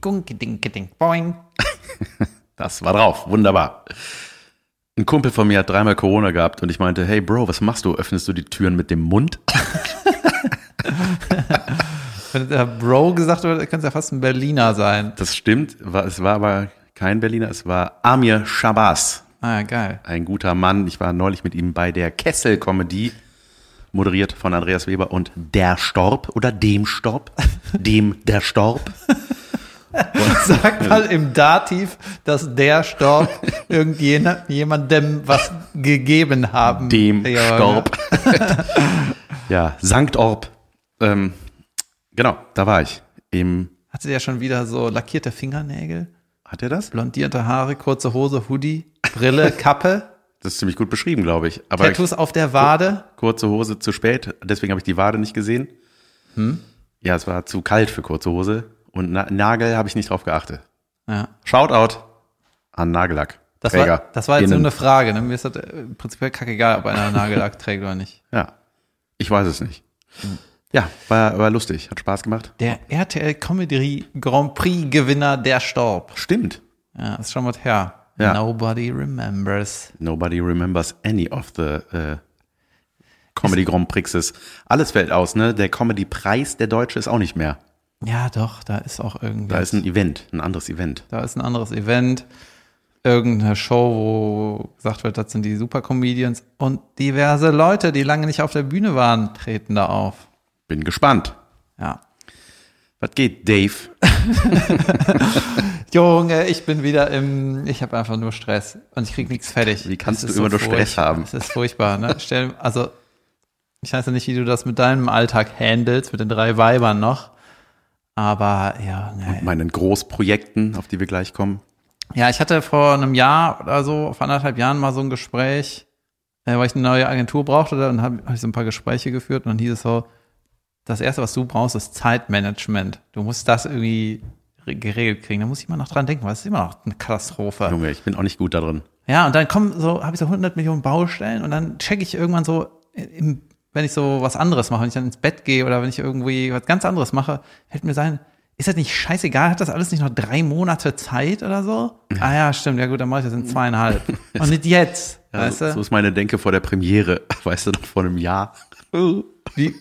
ding, boing. Das war drauf, wunderbar. Ein Kumpel von mir hat dreimal Corona gehabt und ich meinte, hey Bro, was machst du? Öffnest du die Türen mit dem Mund? Wenn der Bro gesagt wird, könnte es ja fast ein Berliner sein. Das stimmt, es war aber kein Berliner, es war Amir Shabazz, Ah, geil. ein guter Mann. Ich war neulich mit ihm bei der Kessel Comedy, moderiert von Andreas Weber und Der Storb oder Dem Storb, dem Der Storb. Sag mal im Dativ, dass der Storb irgendjemandem was gegeben haben. dem Ja, Storb. ja, Sankt Orb. Ähm, genau, da war ich. Im, Hatte der schon wieder so lackierte Fingernägel, hat er das? blondierte Haare, kurze Hose, Hoodie, Brille, Kappe, Das ist ziemlich gut beschrieben, glaube ich. Aber Tattoos auf der Wade. kurze Hose zu spät, deswegen habe ich die Wade nicht gesehen. Hm? Ja, es war zu kalt für kurze Hose. Und Na Nagel habe ich nicht drauf geachtet. Ja. Shoutout an Nagellack. Das war, das war jetzt nur eine Frage. Ne? Mir ist das äh, prinzipiell kackegal, ob einer Nagellack trägt oder nicht. Ja, ich weiß es nicht. Hm. Ja, war, war lustig, hat Spaß gemacht. Der RTL Comedy Grand Prix Gewinner der Storb. Stimmt. Ja, ist schon was her. Ja. Nobody remembers. Nobody remembers any of the äh, Comedy Grand Prixes. Alles fällt aus, ne? Der Comedy Preis der Deutsche ist auch nicht mehr. Ja, doch, da ist auch irgendwie. Da ist ein Event, ein anderes Event. Da ist ein anderes Event, irgendeine Show, wo gesagt wird, das sind die Supercomedians und diverse Leute, die lange nicht auf der Bühne waren, treten da auf. Bin gespannt. Ja. Was geht, Dave? Junge, ich bin wieder im, ich habe einfach nur Stress und ich krieg nichts fertig. Wie kannst du immer nur furcht- Stress haben? Es ist furchtbar, ne? Stell, also, ich weiß ja nicht, wie du das mit deinem Alltag handelst, mit den drei Weibern noch. Aber ja, ne. Meinen Großprojekten, auf die wir gleich kommen. Ja, ich hatte vor einem Jahr oder so, vor anderthalb Jahren mal so ein Gespräch, äh, weil ich eine neue Agentur brauchte, dann habe hab ich so ein paar Gespräche geführt und dann hieß es so, das erste, was du brauchst, ist Zeitmanagement. Du musst das irgendwie re- geregelt kriegen. Da muss ich immer noch dran denken, weil es ist immer noch eine Katastrophe. Junge, ich bin auch nicht gut da drin. Ja, und dann kommen so, habe ich so 100 Millionen Baustellen und dann checke ich irgendwann so, im, wenn ich so was anderes mache, wenn ich dann ins Bett gehe oder wenn ich irgendwie was ganz anderes mache, fällt mir sein, ist das nicht scheißegal? Hat das alles nicht noch drei Monate Zeit oder so? Ah ja, stimmt. Ja gut, dann mache ich das in zweieinhalb. Und nicht jetzt, Ja, weißt du? So ist meine Denke vor der Premiere, weißt du, noch vor einem Jahr. Die,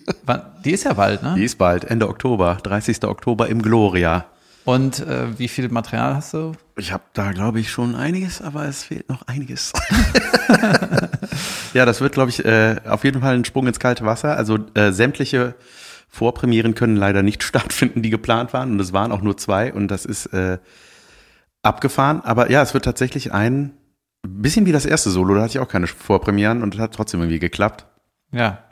die ist ja bald, ne? Die ist bald, Ende Oktober, 30. Oktober im Gloria. Und äh, wie viel Material hast du? Ich habe da, glaube ich, schon einiges, aber es fehlt noch einiges. ja, das wird, glaube ich, äh, auf jeden Fall ein Sprung ins kalte Wasser. Also äh, sämtliche Vorpremieren können leider nicht stattfinden, die geplant waren. Und es waren auch nur zwei und das ist äh, abgefahren. Aber ja, es wird tatsächlich ein bisschen wie das erste Solo. Da hatte ich auch keine Vorpremieren und das hat trotzdem irgendwie geklappt. Ja.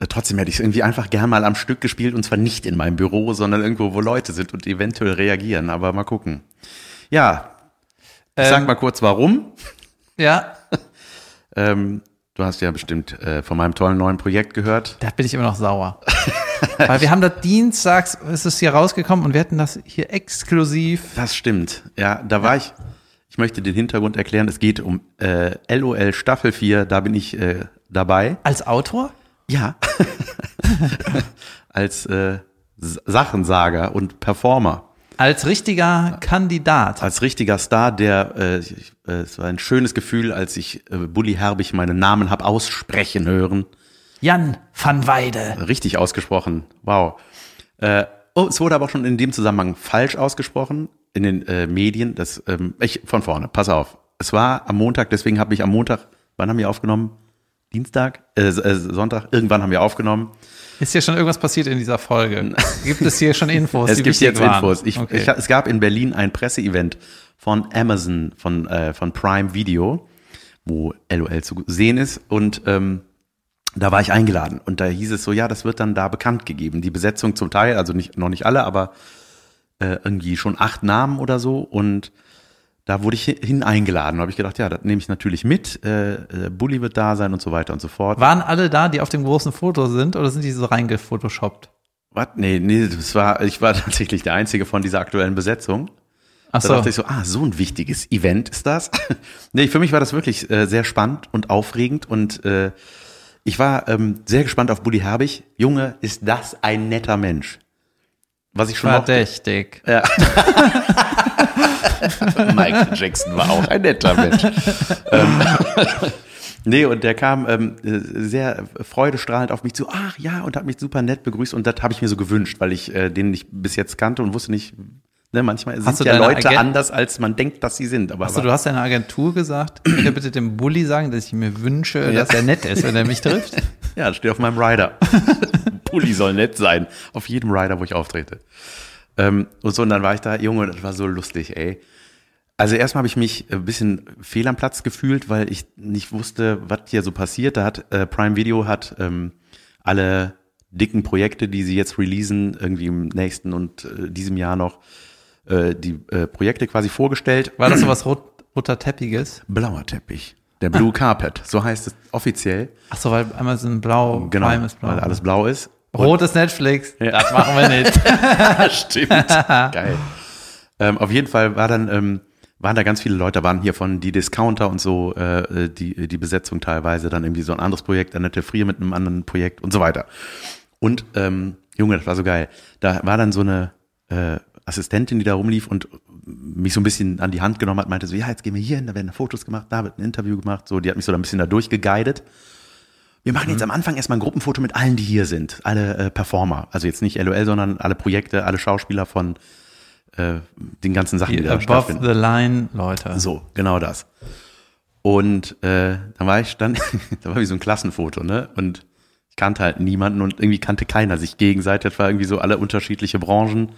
Äh, Trotzdem hätte ich es irgendwie einfach gern mal am Stück gespielt und zwar nicht in meinem Büro, sondern irgendwo, wo Leute sind und eventuell reagieren. Aber mal gucken. Ja, ich Ähm, sag mal kurz warum. Ja, Ähm, du hast ja bestimmt äh, von meinem tollen neuen Projekt gehört. da bin ich immer noch sauer. Weil wir haben das dienstags, ist es hier rausgekommen und wir hatten das hier exklusiv. Das stimmt. Ja, da war ich. Ich möchte den Hintergrund erklären. Es geht um äh, LOL Staffel 4. Da bin ich äh, dabei. Als Autor? Ja. Als äh, Sachensager und Performer. Als richtiger Kandidat. Als richtiger Star, der äh, ich, äh, es war ein schönes Gefühl, als ich äh, Bully Herbig meinen Namen hab aussprechen hören. Jan van Weide. Richtig ausgesprochen. Wow. Äh, oh, es wurde aber auch schon in dem Zusammenhang falsch ausgesprochen in den äh, Medien. Das, ähm, ich, von vorne, pass auf. Es war am Montag, deswegen habe ich am Montag, wann haben wir aufgenommen? Dienstag? Äh, äh, Sonntag? Irgendwann haben wir aufgenommen. Ist hier schon irgendwas passiert in dieser Folge? Gibt es hier schon Infos? es gibt jetzt waren? Infos. Ich, okay. ich, es gab in Berlin ein Presseevent von Amazon, von, äh, von Prime Video, wo LOL zu sehen ist. Und ähm, da war ich eingeladen. Und da hieß es so, ja, das wird dann da bekannt gegeben. Die Besetzung zum Teil, also nicht, noch nicht alle, aber äh, irgendwie schon acht Namen oder so. Und da wurde ich hi- hin eingeladen. Da habe ich gedacht, ja, das nehme ich natürlich mit. Äh, äh, Bully wird da sein und so weiter und so fort. Waren alle da, die auf dem großen Foto sind, oder sind die so reingefotoshoppt? Was? Nee, nee, das war, ich war tatsächlich der Einzige von dieser aktuellen Besetzung. Ach Da so. dachte ich so, ah, so ein wichtiges Event ist das. nee, für mich war das wirklich äh, sehr spannend und aufregend und äh, ich war ähm, sehr gespannt auf Bully Herbig. Junge, ist das ein netter Mensch. Was ich schon mochte. Verdächtig. Ja. Michael Jackson war auch ein netter Mensch. ähm, nee, und der kam ähm, sehr freudestrahlend auf mich zu, ach ja, und hat mich super nett begrüßt und das habe ich mir so gewünscht, weil ich äh, den nicht bis jetzt kannte und wusste nicht, ne, manchmal Hast sind du ja Leute Agent- anders, als man denkt, dass sie sind. Aber Achso, du hast deiner Agentur gesagt, könnt ihr bitte dem Bulli sagen, dass ich mir wünsche, dass er nett ist, wenn er mich trifft? Ja, steht auf meinem Rider. Pulli soll nett sein. Auf jedem Rider, wo ich auftrete. Ähm, und so, und dann war ich da, Junge, das war so lustig, ey. Also erstmal habe ich mich ein bisschen fehl am Platz gefühlt, weil ich nicht wusste, was hier so passiert. Da hat äh, Prime Video hat ähm, alle dicken Projekte, die sie jetzt releasen, irgendwie im nächsten und äh, diesem Jahr noch, äh, die äh, Projekte quasi vorgestellt. War das so was rot, roter Teppiges? Blauer Teppich. Der Blue Carpet, so heißt es offiziell. Achso, weil einmal so ein Blau, Genau, blau. weil alles blau ist. Rot ist Netflix, Ja. das machen wir nicht. Stimmt. Geil. Ähm, auf jeden Fall war dann, ähm, waren da ganz viele Leute, da waren hier von die Discounter und so, äh, die, die Besetzung teilweise, dann irgendwie so ein anderes Projekt, Annette Frier mit einem anderen Projekt und so weiter. Und, ähm, Junge, das war so geil. Da war dann so eine äh, Assistentin, die da rumlief und mich so ein bisschen an die Hand genommen hat, meinte so, ja, jetzt gehen wir hier hin, da werden Fotos gemacht, da wird ein Interview gemacht, so, die hat mich so ein bisschen da durchgeguidet. Wir machen jetzt am Anfang erstmal ein Gruppenfoto mit allen, die hier sind, alle äh, Performer. Also jetzt nicht LOL, sondern alle Projekte, alle Schauspieler von äh, den ganzen Sachen, die, Die da above the line, Leute. So, genau das. Und äh, dann war ich dann, da war wie so ein Klassenfoto, ne? Und ich kannte halt niemanden und irgendwie kannte keiner sich gegenseitig. Das war irgendwie so alle unterschiedliche Branchen.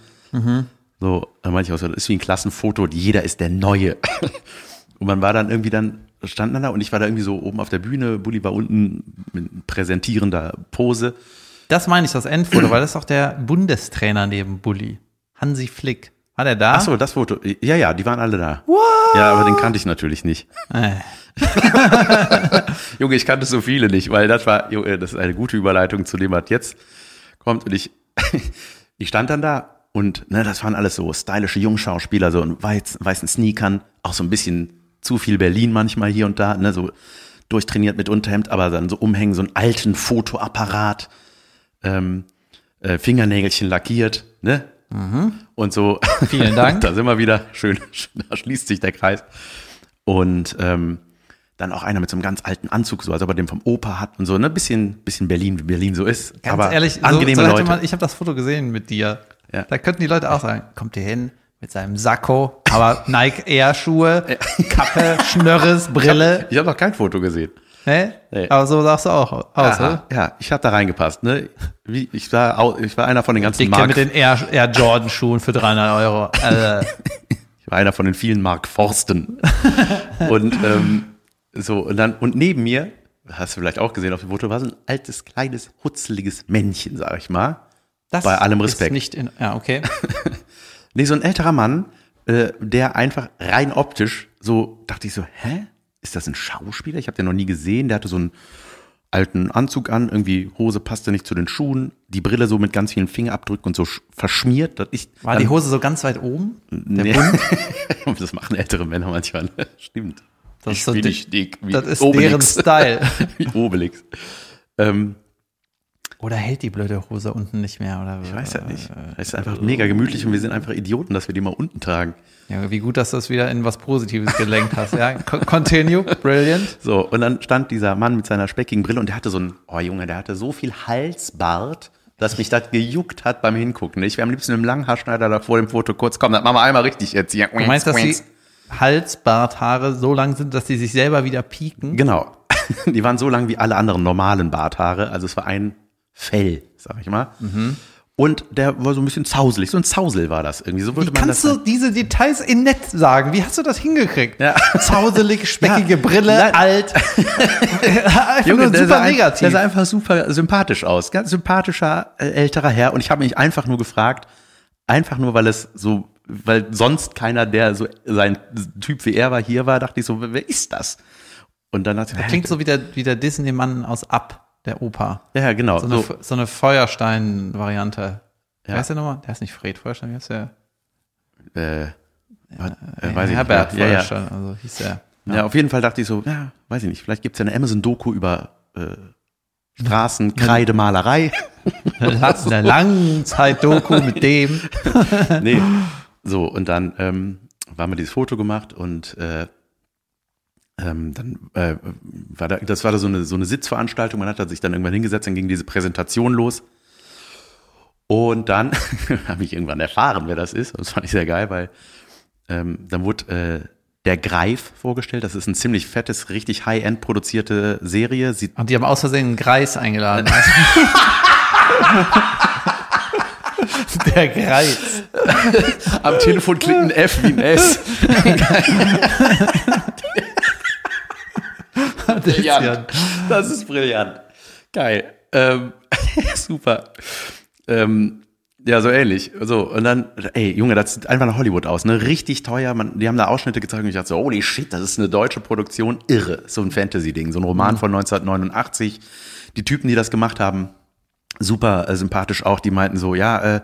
So, dann meinte ich auch so, das ist wie ein Klassenfoto und jeder ist der Neue. Und man war dann irgendwie dann, stand dann da und ich war da irgendwie so oben auf der Bühne, Bulli war unten mit präsentierender Pose. Das meine ich, das Endfoto, weil das ist auch der Bundestrainer neben Bulli. Hansi Flick. War der da? Ach so, das Foto. Ja, ja, die waren alle da. What? Ja, aber den kannte ich natürlich nicht. Äh, Junge, ich kannte so viele nicht, weil das war, Junge, das ist eine gute Überleitung zu dem, was jetzt kommt. Und ich, ich stand dann da und ne, das waren alles so stylische Jungschauspieler, so in weiß, weißen Sneakern, auch so ein bisschen zu viel Berlin manchmal hier und da, ne, so durchtrainiert mit Unterhemd, aber dann so umhängen, so einen alten Fotoapparat, ähm, äh, Fingernägelchen lackiert, ne? Und so. Vielen Dank. da sind wir wieder. Schön, da schließt sich der Kreis. Und ähm, dann auch einer mit so einem ganz alten Anzug, so als ob er den vom Opa hat und so, ne? Bisschen, bisschen Berlin, wie Berlin so ist. ganz aber ehrlich, so, angenehme so hätte Leute. Man, ich habe das Foto gesehen mit dir. Ja. Da könnten die Leute auch sagen, kommt ihr hin mit seinem Sakko, aber Nike Air Schuhe, Kappe, Schnörres, Brille. ich habe noch kein Foto gesehen. Ne? Nee. Aber so sahst du auch aus, Aha, oder? ja, ich habe da reingepasst, ne? Wie, ich war, ich war einer von den ganzen Dicke Mark, mit den Air, Air Jordan Schuhen für 300 Euro. Also, ich war einer von den vielen Mark Forsten. und ähm, so und dann und neben mir, hast du vielleicht auch gesehen auf dem Foto, war so ein altes kleines hutzeliges Männchen, sag ich mal. das Bei allem ist Respekt. Nicht in, ja, okay. Nee, so ein älterer Mann, äh, der einfach rein optisch so, dachte ich so, hä? Ist das ein Schauspieler? Ich habe den noch nie gesehen. Der hatte so einen alten Anzug an, irgendwie Hose passte nicht zu den Schuhen, die Brille so mit ganz vielen Fingerabdrücken und so sch- verschmiert. Dass ich War die Hose so ganz weit oben? Nee. Das machen ältere Männer manchmal. ne? Stimmt. Das ich ist so nicht dick wie Das ist Obelix. deren Style. wie Obelix. Ähm, Oder hält die blöde Hose unten nicht mehr? Oder ich weiß ja nicht. Es ist einfach mega gemütlich und wir sind einfach Idioten, dass wir die mal unten tragen. Ja, wie gut, dass du das wieder in was Positives gelenkt hast. Ja, Co- continue, brilliant. So, und dann stand dieser Mann mit seiner speckigen Brille und der hatte so ein, oh Junge, der hatte so viel Halsbart, dass mich das gejuckt hat beim Hingucken. Ich wäre am liebsten mit dem Langhaarschneider da vor dem Foto kurz, komm, das machen wir einmal richtig jetzt hier. Du meinst, dass die Halsbarthaare so lang sind, dass die sich selber wieder pieken? Genau. Die waren so lang wie alle anderen normalen Barthaare. Also es war ein Fell, sag ich mal. Und der war so ein bisschen zauselig. So ein Zausel war das irgendwie. So würde Wie man kannst das du diese Details in nett sagen? Wie hast du das hingekriegt? Ja. Zauselig, speckige Ja. Brille, Nein. alt. Junge, nur der, super sah, ein- negativ. der sah einfach super sympathisch aus. Ganz sympathischer äh, älterer Herr. Und ich habe mich einfach nur gefragt, einfach nur, weil es so, weil sonst keiner, der so sein Typ wie er war, hier war, dachte ich so, wer ist das? Und dann dachte ich, Klingt so wie der, wie der Disney-Mann aus Up, der Opa. ja, ja, genau. So eine, So, so eine Feuerstein-Variante. Ja. Wer ist der nochmal? Der ist nicht Fred Feuerstein, wie heißt der? äh, was, äh, weiß ich Herbert nicht. mehr. Ja, ja. Feuerstein, also hieß der. Ja. auf jeden Fall dachte ich so, ja, weiß ich nicht, vielleicht gibt's ja eine Amazon-Doku über äh, Straßen, Kreide, Malerei. Eine Langzeit-Doku mit dem. nee. So, und dann ähm, haben wir dieses Foto gemacht und äh, ähm, dann äh, war da, das war da so eine, so eine Sitzveranstaltung, man hat da sich dann irgendwann hingesetzt, dann ging diese Präsentation los. Und dann habe ich irgendwann erfahren, wer das ist. Und das fand ich sehr geil, weil ähm, dann wurde äh, der Greif vorgestellt. Das ist ein ziemlich fettes, richtig high-end produzierte Serie. Sieht Und die haben aus Versehen einen Greis eingeladen. Der Greis. am Telefon klingt ein F wie ein S. brillant. Das ist brillant. Geil. Ähm, super. Ähm, ja, so ähnlich. So, und dann, ey, Junge, das sieht einfach nach Hollywood aus, ne? Richtig teuer. Man, die haben da Ausschnitte gezeigt und ich dachte so, holy shit, das ist eine deutsche Produktion. Irre. So ein Fantasy-Ding. So ein Roman von 1989. Die Typen, die das gemacht haben, super äh, sympathisch auch. Die meinten so, ja, äh,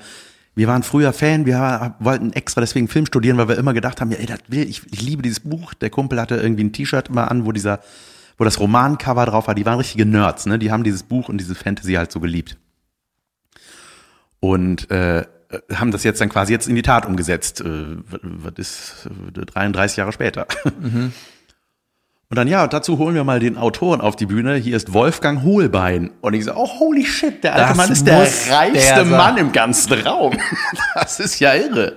wir waren früher Fan, wir wollten extra deswegen Film studieren, weil wir immer gedacht haben, ja, ey, das will, ich, ich liebe dieses Buch. Der Kumpel hatte irgendwie ein T-Shirt immer an, wo dieser, wo das Romancover drauf war. Die waren richtige Nerds, ne? Die haben dieses Buch und diese Fantasy halt so geliebt und äh, haben das jetzt dann quasi jetzt in die Tat umgesetzt. Äh, was ist äh, 33 Jahre später. Mhm. Und dann, ja, dazu holen wir mal den Autoren auf die Bühne. Hier ist Wolfgang Hohlbein. Und ich so, oh, holy shit, der alte Das Mann ist der reichste der. Mann im ganzen Raum. Das ist ja irre.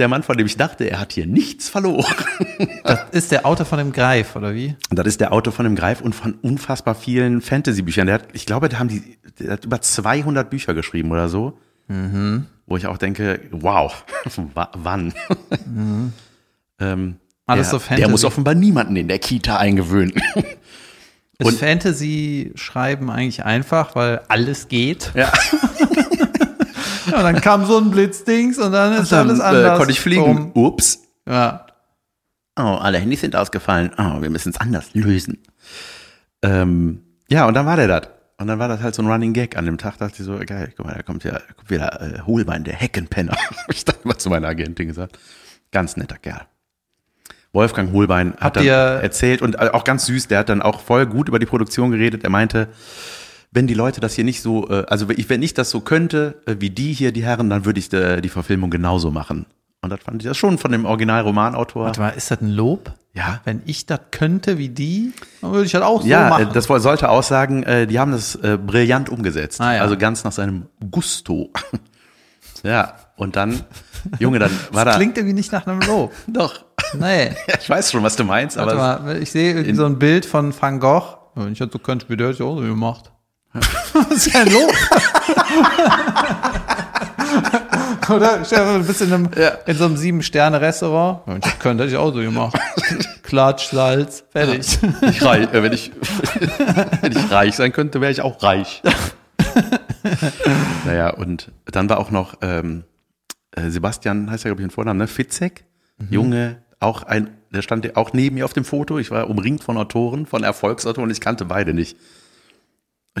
Der Mann, von dem ich dachte, er hat hier nichts verloren. Das ist der Autor von dem Greif, oder wie? Das ist der Autor von dem Greif und von unfassbar vielen Fantasy-Büchern. Der hat, ich glaube, da haben die, der hat über 200 Bücher geschrieben oder so. Mhm. Wo ich auch denke, wow, wa- wann? ähm, Alles der, so Fantasy. Der muss offenbar niemanden in der Kita eingewöhnen. Ist Fantasy-Schreiben eigentlich einfach, weil alles geht? ja. Ja, dann kam so ein Blitzdings und dann ist Dann alles anders. äh, konnte ich fliegen. Bumm. Ups. Ja. Oh, alle Handys sind ausgefallen. Oh, wir müssen es anders lösen. Ähm, ja, und dann war der das. Und dann war das halt so ein Running Gag. An dem Tag dachte ich so, geil, guck mal, da kommt ja da kommt wieder äh, Hohlbein, der Heckenpenner. Hab ich dann immer zu meiner Agentin gesagt. Ganz netter Kerl. Wolfgang Hohlbein hat Habt dann erzählt und äh, auch ganz süß, der hat dann auch voll gut über die Produktion geredet. Er meinte, wenn die Leute das hier nicht so, äh, also wenn ich, das so könnte, äh, wie die hier, die Herren, dann würde ich äh, die Verfilmung genauso machen. Und das fand ich das schon von dem Originalromanautor. Warte mal, ist das ein Lob? Ja. Wenn ich das könnte wie die, dann würde ich das auch so Ja, machen. äh, das sollte aussagen, äh, die haben das äh, brillant umgesetzt. Ah, ja. Also ganz nach seinem Gusto. ja, und dann, Junge, dann war das da. klingt irgendwie nicht nach einem Lob. doch. Nee. Ja, ich weiß schon, was du meinst, aber Warte mal, ich sehe irgendwie so ein Bild von Van Gogh. Wenn ich das so könnte, wie der hätte ich auch so gemacht. Das ist kein Lob. Oder? Vor, du bist in, einem, Ja. in so einem Sieben-Sterne-Restaurant. Wenn ich könnte, hätte ich auch so gemacht. Klatsch, Salz, fertig. ich reich, äh, wenn, ich, wenn ich reich sein könnte, wäre ich auch reich. naja, und dann war auch noch ähm, äh, Sebastian, heißt ja, glaube ich, den Vornamen, ne? Fitzek, Junge, auch ein, der stand auch neben mir auf dem Foto. Ich war umringt von Autoren, von Erfolgsautoren, ich kannte beide nicht.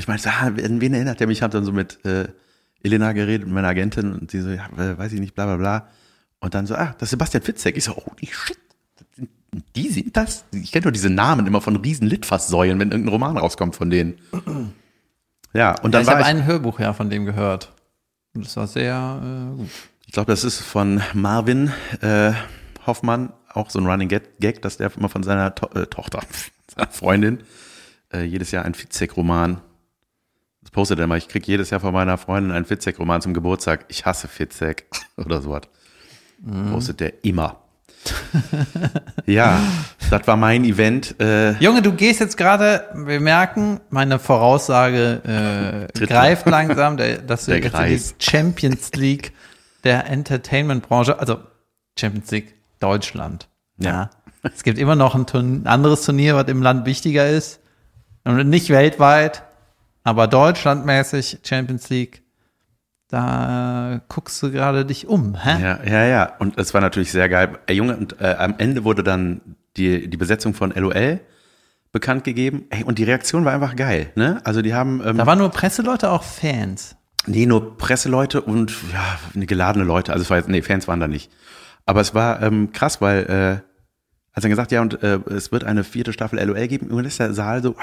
Ich meinte, ah, wen, wen erinnert der mich? Ich habe dann so mit äh, Elena geredet, mit meiner Agentin, und die so, ja, weiß ich nicht, bla bla bla. Und dann so, ah, das ist Sebastian Fitzek. Ich so, holy shit, die sind das? Ich kenne nur diese Namen immer von riesen Litfaßsäulen, wenn irgendein Roman rauskommt von denen. Ja, und dann ich war habe ich, ein Hörbuch ja von dem gehört. Und das war sehr äh, gut. ich glaube, das ist von Marvin äh, Hoffmann, auch so ein Running Gag, Gag dass der immer von seiner to äh, Tochter, seiner Freundin, äh, jedes Jahr einen Fitzek-Roman. Das postet er immer, ich krieg jedes Jahr von meiner Freundin einen Fitzek-Roman zum Geburtstag. Ich hasse Fitzek oder sowas. Postet der immer. ja, das war mein Event. Äh, Junge, du gehst jetzt gerade, wir merken, meine Voraussage äh, greift langsam, der, dass Der jetzt in die. Champions League der Entertainment-Branche, also Champions League Deutschland. Ja. Es gibt immer noch ein Turn anderes Turnier, was im Land wichtiger ist. Und nicht weltweit, aber deutschlandmäßig Champions League. Da guckst du gerade dich um, hä? Ja, ja, ja. Und es war natürlich sehr geil. Ey, Junge, und äh, am Ende wurde dann die, die Besetzung von LOL bekannt gegeben. Ey, und die Reaktion war einfach geil, ne? Also die haben ähm, Da waren nur Presseleute, auch Fans. nee, nur Presseleute und ja, eine geladene Leute. Also es war jetzt, nee, Fans waren da nicht. Aber es war ähm, krass, weil äh, als er gesagt, ja, und äh, es wird eine vierte Staffel LOL geben, irgendwann ist der Saal so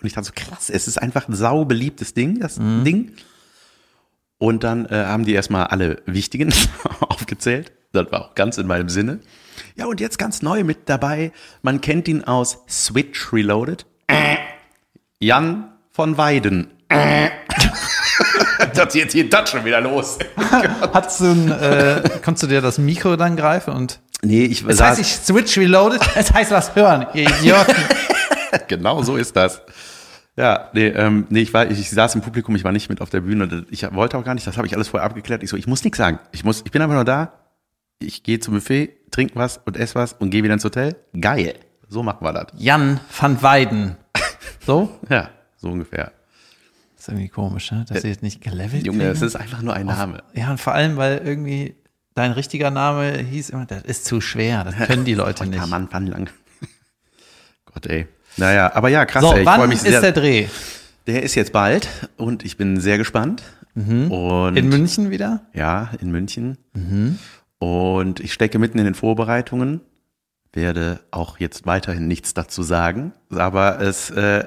Und ich dachte so, krass, es ist einfach ein sau beliebtes Ding, das Ding. Und dann äh, haben die erstmal alle wichtigen aufgezählt. Das war auch ganz in meinem Sinne. Ja, und jetzt ganz neu mit dabei. Man kennt ihn aus Switch Reloaded. Jan von Weiden. das jetzt hier das schon wieder los. Hast du ein, äh, konntest du dir das Mikro dann greifen und Nee, ich das saß, heißt, ich switch reloaded, das heißt was hören, ihr Idioten. genau so ist das. Ja, nee, ähm, nee ich, war, ich, ich saß im Publikum, ich war nicht mit auf der Bühne. Ich wollte auch gar nicht, das habe ich alles vorher abgeklärt. Ich so, ich muss nichts sagen. Ich muss, ich bin einfach nur da. Ich gehe zum Buffet, trinke was und esse was und gehe wieder ins Hotel. Geil. So machen wir das. Jan van Weiden. So? Ja, so ungefähr. Das ist irgendwie komisch, ne? dass sie jetzt nicht gelevelt Junge, kriegen. es ist einfach nur ein Name. Ja, und vor allem, weil irgendwie dein richtiger Name hieß immer, das ist zu schwer, das können die Leute Ja, nicht. Mann, wann lang. Gott, ey. Naja, aber ja, krass, So, ey. Wann ist sehr. der Dreh? der ist jetzt bald und ich bin sehr gespannt. Und In München wieder? Ja, in München. Und ich stecke mitten in den Vorbereitungen, werde auch jetzt weiterhin nichts dazu sagen, aber es, äh,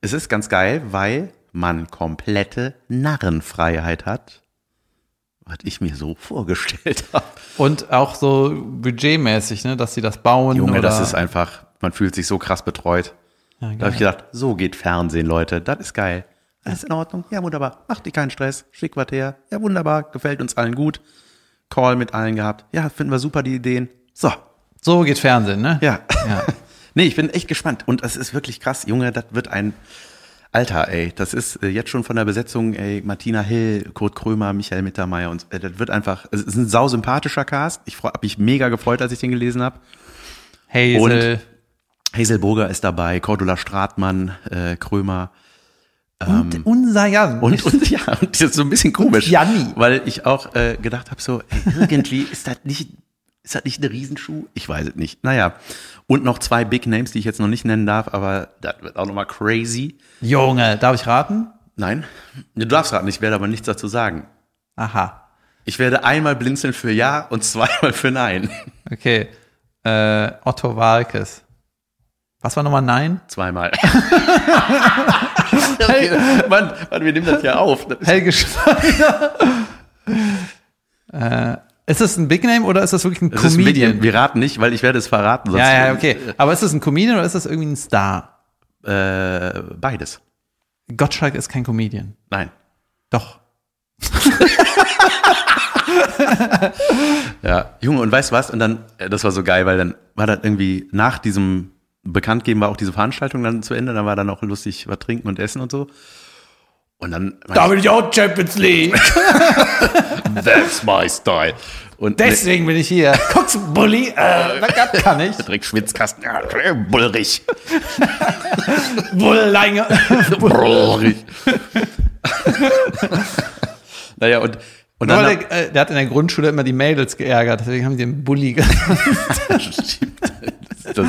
es ist ganz geil, weil man komplette Narrenfreiheit hat, was ich mir so vorgestellt habe. Und auch so budgetmäßig, ne, dass sie das bauen. Junge, das ist einfach, man fühlt sich so krass betreut. Ja, Da habe ich gedacht, so geht Fernsehen, Leute, das ist geil. Alles in Ordnung, ja wunderbar, macht dir keinen Stress, schick was her, ja wunderbar, gefällt uns allen gut. Call mit allen gehabt, ja, finden wir super die Ideen. So, so geht Fernsehen, ne? Ja. Ja. nee, ich bin echt gespannt. Und es ist wirklich krass, Junge, das wird ein Alter, ey. Das ist äh, jetzt schon von der Besetzung, ey, Martina Hill, Kurt Krömer, Michael Mittermeier und äh, das wird einfach, es ist ein sausympathischer Cast. Ich habe mich mega gefreut, als ich den gelesen habe. Hazel. Hazel Burger ist dabei, Cordula Stratmann, äh, Krömer. Und unser Jan. Ähm, Und, und ja, und das ist so ein bisschen komisch. Janni. Weil ich auch äh, gedacht habe, so, ey, irgendwie ist das nicht, ist das nicht ein Riesenschuh? Ich weiß es nicht. Naja. Und noch zwei Big Names, die ich jetzt noch nicht nennen darf, aber das wird auch nochmal crazy. Junge, darf ich raten? Nein, du darfst raten, ich werde aber nichts dazu sagen. Aha. Ich werde einmal blinzeln für Ja und zweimal für Nein. Okay. Äh, Otto Walkes. Was war nochmal Nein? Zweimal. okay, Mann, Mann, wir nehmen das ja auf. Das ist- Helge Schneider. äh, ist es ein Big Name oder ist das wirklich ein das ein Comedian? Name. Wir raten nicht, weil ich werde es verraten. sonst- ja, ja, okay. Aber ist es ein Comedian oder ist das irgendwie ein Star? Äh, beides. Gottschalk ist kein Comedian. Nein. Doch. Ja, Junge, und weißt du was? Und dann, äh, das war so geil, weil dann war das irgendwie nach diesem Bekanntgeben war auch diese Veranstaltung dann zu Ende, dann war dann auch lustig was trinken und essen und so. Und dann will ich auch Champions League. That's my style. Und Deswegen bin ich hier. Guck's, Bulli. Äh, das kann ich. direkt Schwitzkasten, ja, bullrig. Bullange. bullrig. naja, und, und dann der, äh, der hat in der Grundschule immer die Mädels geärgert, deswegen haben die den Bulli genannt. das,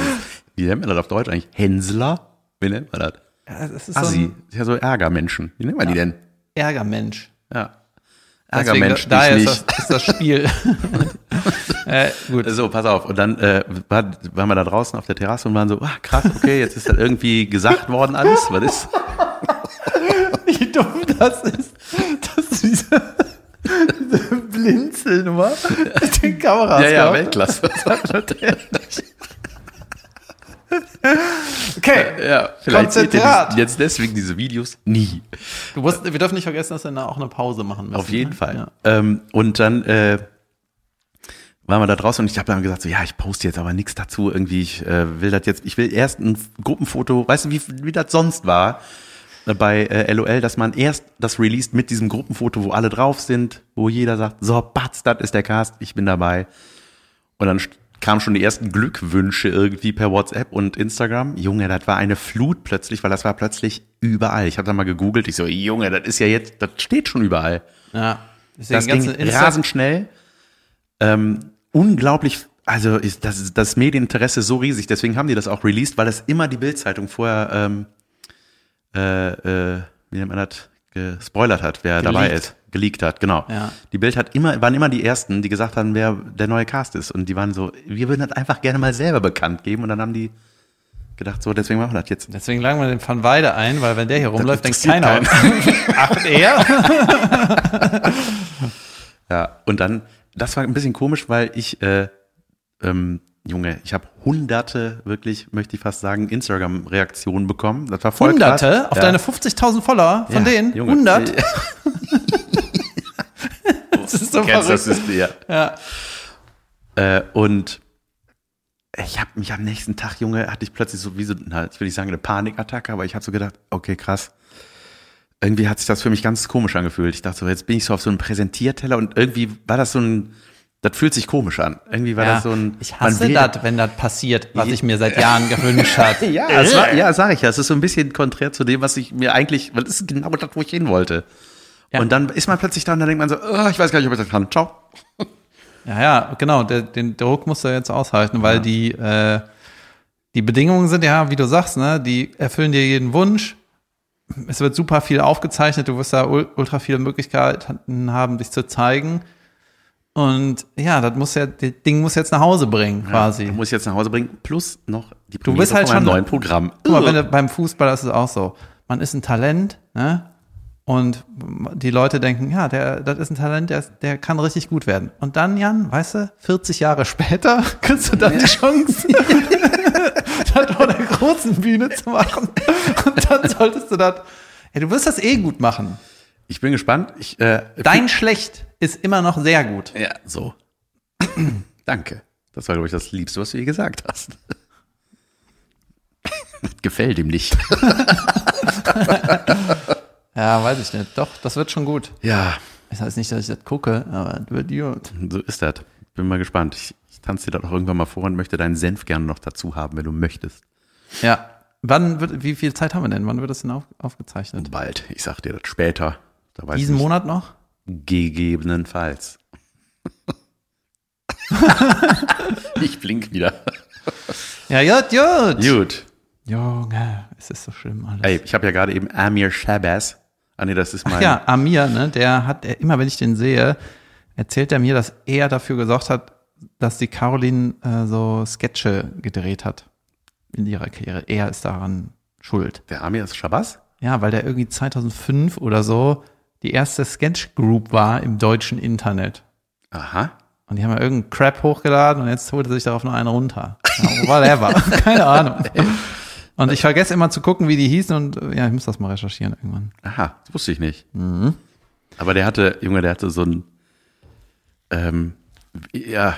wie nennt man das auf Deutsch eigentlich? Hänsler? Wie nennt man das? Ja, das ist so Assi. ein Das ist ja so Ärgermenschen. Wie nennt man die denn? Ärgermensch. Ja. Ärgermensch, daher dich ist nicht. das, ist das Spiel. äh, gut. So, pass auf. Und dann äh, war, waren wir da draußen auf der Terrasse und waren so, ah, krass, okay, jetzt ist das irgendwie gesagt worden alles. Was ist? Wie dumm das ist. Das ist diese, diese Blinzelnummer mit den Kameras. Ja, ja. Weltklasse. Okay. ja, vielleicht seht ihr jetzt deswegen diese Videos nie. Musst, wir dürfen nicht vergessen, dass wir da auch eine Pause machen müssen. Auf jeden ne? Fall. Ja. Ähm, und dann äh, waren wir da draußen und ich habe dann gesagt, so ja, ich poste jetzt aber nichts dazu. Irgendwie, ich äh, will das jetzt, ich will erst ein Gruppenfoto, weißt du, wie, wie das sonst war äh, bei äh, LOL, dass man erst das released mit diesem Gruppenfoto, wo alle drauf sind, wo jeder sagt, so, Batz, das ist der Cast, ich bin dabei. Und dann kamen schon die ersten Glückwünsche irgendwie per WhatsApp und Instagram. Junge, das war eine Flut plötzlich, weil das war plötzlich überall. Ich habe da mal gegoogelt, ich so, Junge, das ist ja jetzt, das steht schon überall. ja. Das ging Insta- rasend schnell. Ähm, unglaublich, also ist das, das Medieninteresse so riesig, deswegen haben die das auch released, weil das immer die Bildzeitung vorher, ähm, äh, äh, wie nennt man das, gespoilert hat, wer dabei ist, geleakt hat, genau. Ja. Die Bild hat immer, waren immer die ersten, die gesagt haben, wer der neue Cast ist. Und die waren so, wir würden das einfach gerne mal selber bekannt geben und dann haben die gedacht, so, deswegen machen wir das jetzt. Deswegen lagen wir den Van Weide ein, weil wenn der hier rumläuft, denkt keiner. Ach, er? Ja, und dann, das war ein bisschen komisch, weil ich, äh, ähm, Junge, ich habe hunderte, wirklich, möchte ich fast sagen, Instagram-Reaktionen bekommen. Das war voll Hunderte krass. auf ja. deine 50.000 Follower von Ja, denen? Junge. 100? Ja. Das ist so kennst das verrückt. System, ja. Ja. Äh, und ich habe mich am nächsten Tag, Junge, hatte ich plötzlich so wie so, na, ich will nicht sagen eine Panikattacke, aber ich habe so gedacht, okay, krass. Irgendwie hat sich das für mich ganz komisch angefühlt. Ich dachte so, jetzt bin ich so auf so einem Präsentierteller und irgendwie war das so ein, das fühlt sich komisch an. Irgendwie war Ja, das so ein. ich hasse das, wenn das passiert, was ich mir seit Jahren gewünscht habe. Ja, es war, ja, sag ich ja. Es ist so ein bisschen konträr zu dem, was ich mir eigentlich, weil das ist genau das, wo ich hin wollte. Ja. Und dann ist man plötzlich da und dann denkt man so, oh, ich weiß gar nicht, ob ich das kann. Ciao. Ja, ja, genau. Der, den Druck musst du jetzt aushalten, weil die, äh, die Bedingungen sind ja, wie du sagst, ne, die erfüllen dir jeden Wunsch. Es wird super viel aufgezeichnet, du wirst da ul- ultra viele Möglichkeiten haben, dich zu zeigen. Und ja, das muss ja, das Ding muss jetzt nach Hause bringen, quasi. Ja, muss ich jetzt nach Hause bringen. Plus noch die Du bist halt von meinem schon- neuen Programm. Guck mal, wenn du, beim Fußball ist es auch so. Man ist ein Talent, ne? Und die Leute denken, ja, der, das ist ein Talent, der, der kann richtig gut werden. Und dann, Jan, weißt du, 40 Jahre später kriegst du dann die Chance, das vor der großen Bühne zu machen. Und dann solltest du das, ja, du wirst das eh gut machen. ich bin gespannt. Ich, äh, Dein Schlecht ist immer noch sehr gut. Ja, so. Danke. Das war, glaube ich, das Liebste, was du je gesagt hast. Gefällt ihm nicht. Ja, weiß ich nicht. Doch, das wird schon gut. Ja, Das heißt nicht, dass ich das gucke, aber es wird gut. so ist das. Bin mal gespannt. Ich, ich tanze dir das auch irgendwann mal vor und möchte deinen Senf gerne noch dazu haben, wenn du möchtest. Ja. Wann wird, wie viel Zeit haben wir denn? Wann wird das denn auf, aufgezeichnet? Bald. Ich sag dir das später. Da weiß Diesen ich Monat noch? Gegebenenfalls. ich blink wieder. Ja, gut, gut. Gut. Junge, es ist so schlimm alles. Ey, ich habe ja gerade eben Amir Shabazz. Ah nee, das ist mein. ja, Amir, ne, der hat, er, immer wenn ich den sehe, erzählt er mir, dass er dafür gesorgt hat, dass die Caroline äh, so Sketche gedreht hat in ihrer Karriere. Er ist daran schuld. Der Amir ist Shabazz? Ja, weil der irgendwie 2005 oder so die erste Sketch Group war im deutschen Internet. Aha. Und die haben ja irgendeinen Crap hochgeladen und jetzt holt er sich darauf noch einen runter. Ja, whatever. Keine Ahnung. Und ich vergesse immer zu gucken, wie die hießen und äh, ja, ich muss das mal recherchieren irgendwann. Aha, das wusste ich nicht. Mhm. Aber der hatte, Junge, der hatte so ein, ähm, ja,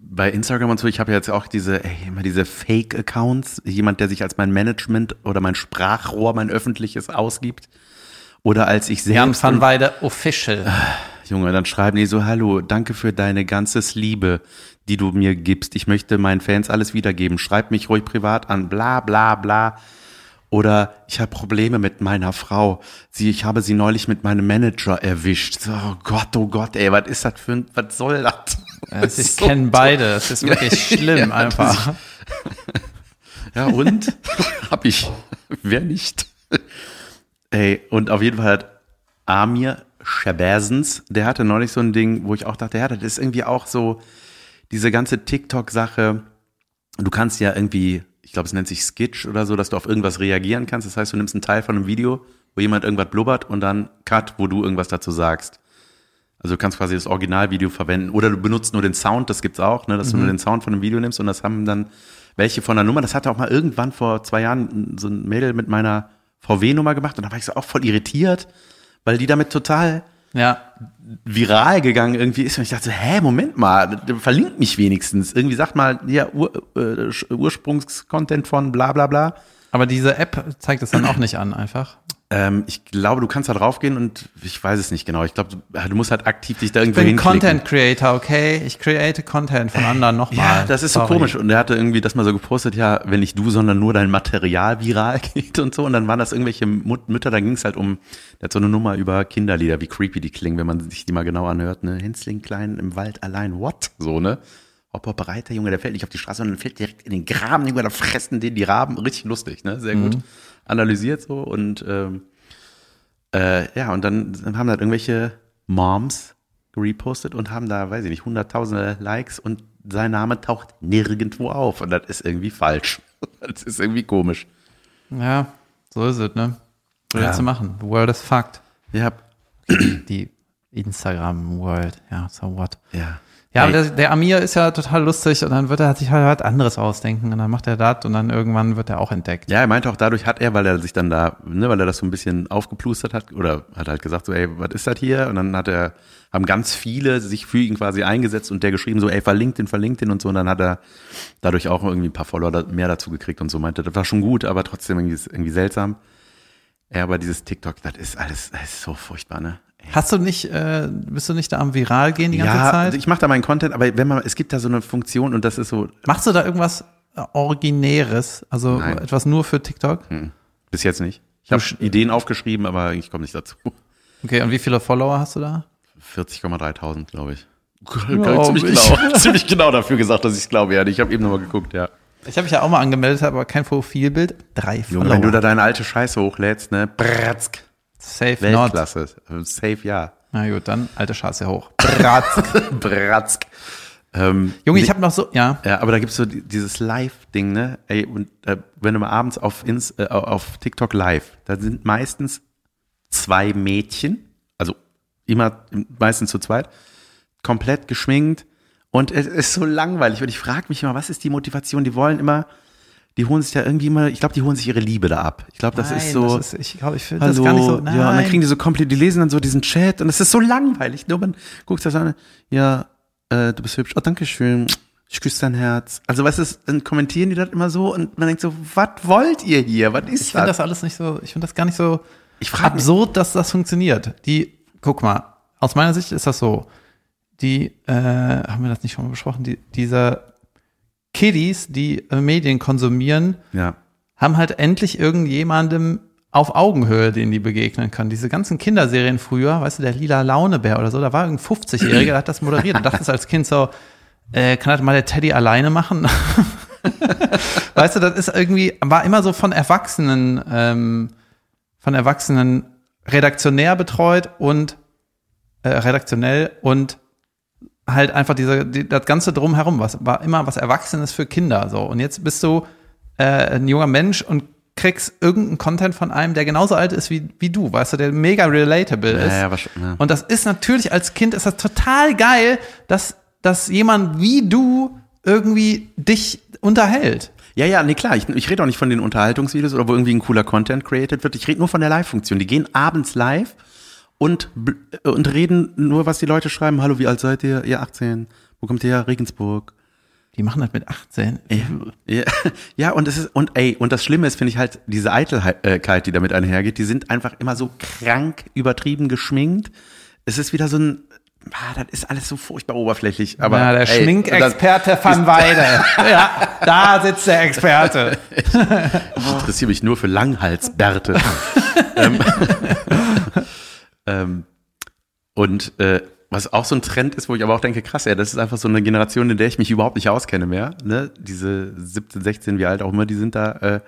bei Instagram und so, ich habe ja jetzt auch diese, ey, immer diese Fake-Accounts, jemand, der sich als mein Management oder mein Sprachrohr, mein öffentliches ausgibt. Oder als ich Jan selbst, van Weide Official. Junge, dann schreiben die so, hallo, danke für deine ganzes Liebe, die du mir gibst. Ich möchte meinen Fans alles wiedergeben. Schreib mich ruhig privat an, bla bla bla. Oder ich habe Probleme mit meiner Frau. Sie, ich habe sie neulich mit meinem Manager erwischt. So, Oh Gott, oh Gott, ey, was ist das für ein, was soll das? Also ich So kenne beide. Es ist wirklich schlimm Ja, einfach. Ja, und? Hab ich. Wer nicht? Ey, und auf jeden Fall hat Amir Shabazens, der hatte neulich so ein Ding, wo ich auch dachte, ja, das ist irgendwie auch so diese ganze TikTok-Sache. Du kannst ja irgendwie, ich glaube, es nennt sich Skitch oder so, dass du auf irgendwas reagieren kannst. Das heißt, du nimmst einen Teil von einem Video, wo jemand irgendwas blubbert und dann Cut, wo du irgendwas dazu sagst. Also du kannst quasi das Originalvideo verwenden oder du benutzt nur den Sound, das gibt's auch, ne, dass du nur den Sound von einem Video nimmst und das haben dann welche von der Nummer. Das hatte auch mal irgendwann vor zwei Jahren so ein Mädel mit meiner VW-Nummer gemacht und da war ich so auch voll irritiert, weil die damit total Ja. viral gegangen irgendwie ist und ich dachte, so, hä, Moment mal, verlinkt mich wenigstens. Irgendwie sagt mal, ja, Ur, äh, Ursprungscontent von bla bla bla. Aber diese App zeigt es dann auch nicht an, einfach. Ähm, ich glaube, du kannst da draufgehen und ich weiß es nicht genau. Ich glaube, du, du musst halt aktiv dich da irgendwo Ich bin. Content Creator, okay? Ich create Content von anderen nochmal. Ja, das ist so komisch. Und er hatte irgendwie das mal so gepostet, ja, wenn nicht du, sondern nur dein Material viral geht und so. Und dann waren das irgendwelche Mut Mütter, da ging es halt um, der hat so eine Nummer über Kinderlieder, wie creepy die klingen, wenn man sich die mal genau anhört. Ne? Hensling klein im Wald allein, what? So, ne? Hopp, hopp, breiter Junge, der fällt nicht auf die Straße, sondern fällt direkt in den Graben, Junge, da fressen den die Raben. Richtig lustig, ne? Sehr gut analysiert so. Und ähm, äh, ja, und dann haben halt irgendwelche Moms repostet und haben da, weiß ich nicht, hunderttausende Likes und sein Name taucht nirgendwo auf und das ist irgendwie falsch. Das ist irgendwie komisch. Ja, so ist es, ne? Was Ja. du machen? The world is fucked. Ja, Die Instagram-World, ja, so what. ja. Ja, aber der, der Amir ist ja total lustig und dann wird er sich halt was anderes ausdenken und dann macht er das und dann irgendwann wird er auch entdeckt. Ja, er meinte auch, dadurch hat er, weil er sich dann da, ne, weil er das so ein bisschen aufgeplustert hat, oder hat halt gesagt, so, ey, was ist das hier? Und dann hat er, haben ganz viele sich für ihn quasi eingesetzt und der geschrieben, so, ey, verlinkt den, verlinkt den und so. Und dann hat er dadurch auch irgendwie ein paar Follower mehr dazu gekriegt und so meinte, das war schon gut, aber trotzdem irgendwie, irgendwie seltsam. Ja, aber dieses TikTok, das ist alles, das ist so furchtbar, ne? Hast du nicht, äh, bist du nicht da am Viral gehen die ganze ja, Zeit? ich mache da meinen Content, aber wenn man, es gibt da so eine Funktion und das ist so, Machst du da irgendwas Originäres? Also Nein. etwas nur für TikTok? hm, bis jetzt nicht. Ich habe Ideen aufgeschrieben, aber ich komme nicht dazu. Okay, und wie viele Follower hast du da? 40,3000, glaube ich. Glaub ziemlich, ich. genau, ziemlich genau dafür gesagt, dass ich es glaube. Ja, ich habe eben nochmal geguckt, ja. Ich habe mich ja auch mal angemeldet, aber kein Profilbild. Drei Junge, Follower. wenn du da deine alte Scheiße hochlädst, ne? Bratzk. Safe not. Weltklasse. Safe, ja. Na gut, dann alte Scheiße hoch. Bratz. Bratzk. Ähm, Junge, ich habe noch so, ja. Ja, aber da gibt's so die- dieses Live-Ding, ne? Ey, und äh, wenn du mal abends auf, Ins, äh, auf TikTok live, da sind meistens zwei Mädchen, also immer meistens zu zweit, komplett geschminkt und es ist so langweilig und ich frage mich immer, was ist die Motivation? Die wollen immer, die holen sich da irgendwie immer, ich glaube, die holen sich ihre Liebe da ab. Ich glaube, das Nein, ist so. Das ist, ich glaube, ich finde das gar nicht so. Nein. ja, und dann kriegen die so komplett, die lesen dann so diesen Chat und es ist so langweilig. Nur man guckt das an, ja, äh, du bist hübsch, oh, danke schön, ich küsse dein Herz. Also was ist, dann kommentieren die das immer so und man denkt so, was wollt ihr hier? Was ist ich finde das? das alles nicht so, ich finde das gar nicht so Ich frage mich, absurd, dass das funktioniert. Die, guck mal, aus meiner Sicht ist das so. Die, äh, haben wir das nicht schon mal besprochen, die, diese Kiddies, die äh, Medien konsumieren, ja, haben halt endlich irgendjemandem auf Augenhöhe, den die begegnen können. Diese ganzen Kinderserien früher, weißt du, der lila Launebär oder so, da war irgendein 50-Jähriger, der hat das moderiert und dachte als Kind so, äh, kann das mal der Teddy alleine machen? weißt du, das ist irgendwie, war immer so von Erwachsenen, ähm, von Erwachsenen redaktionär betreut und äh, redaktionell und halt einfach diese, die, das Ganze drumherum, was war immer was Erwachsenes für Kinder so. Und jetzt bist du äh, ein junger Mensch und kriegst irgendeinen Content von einem, der genauso alt ist wie, wie du, weißt du, der mega relatable ist. ja, ja, was, ja. Und das ist natürlich als Kind ist das total geil, dass, dass jemand wie du irgendwie dich unterhält. Ja, ja, nee, klar. Ich, ich rede auch nicht von den Unterhaltungsvideos oder wo irgendwie ein cooler Content created wird. Ich rede nur von der Live-Funktion. Die gehen abends live und, bl- und reden nur, was die Leute schreiben. Hallo, wie alt seid ihr? Ihr 18. Wo kommt ihr her? Regensburg. Die machen das mit 18. Ja, ja, und es ist, und ey, und das Schlimme ist, finde ich halt, diese Eitelkeit, die damit einhergeht, die sind einfach immer so krank übertrieben geschminkt. Es ist wieder so ein, ah, das ist alles so furchtbar oberflächlich. Aber, ja, der ey, Schminkexperte van Weide. ja, da sitzt der Experte. Ich interessiere mich nur für Langhalsbärte. Ähm, und äh, was auch so ein Trend ist, wo ich aber auch denke, krass, ja, das ist einfach so eine Generation, in der ich mich überhaupt nicht auskenne mehr. Ne? Diese 17, 16, wie alt auch immer, die sind da, äh,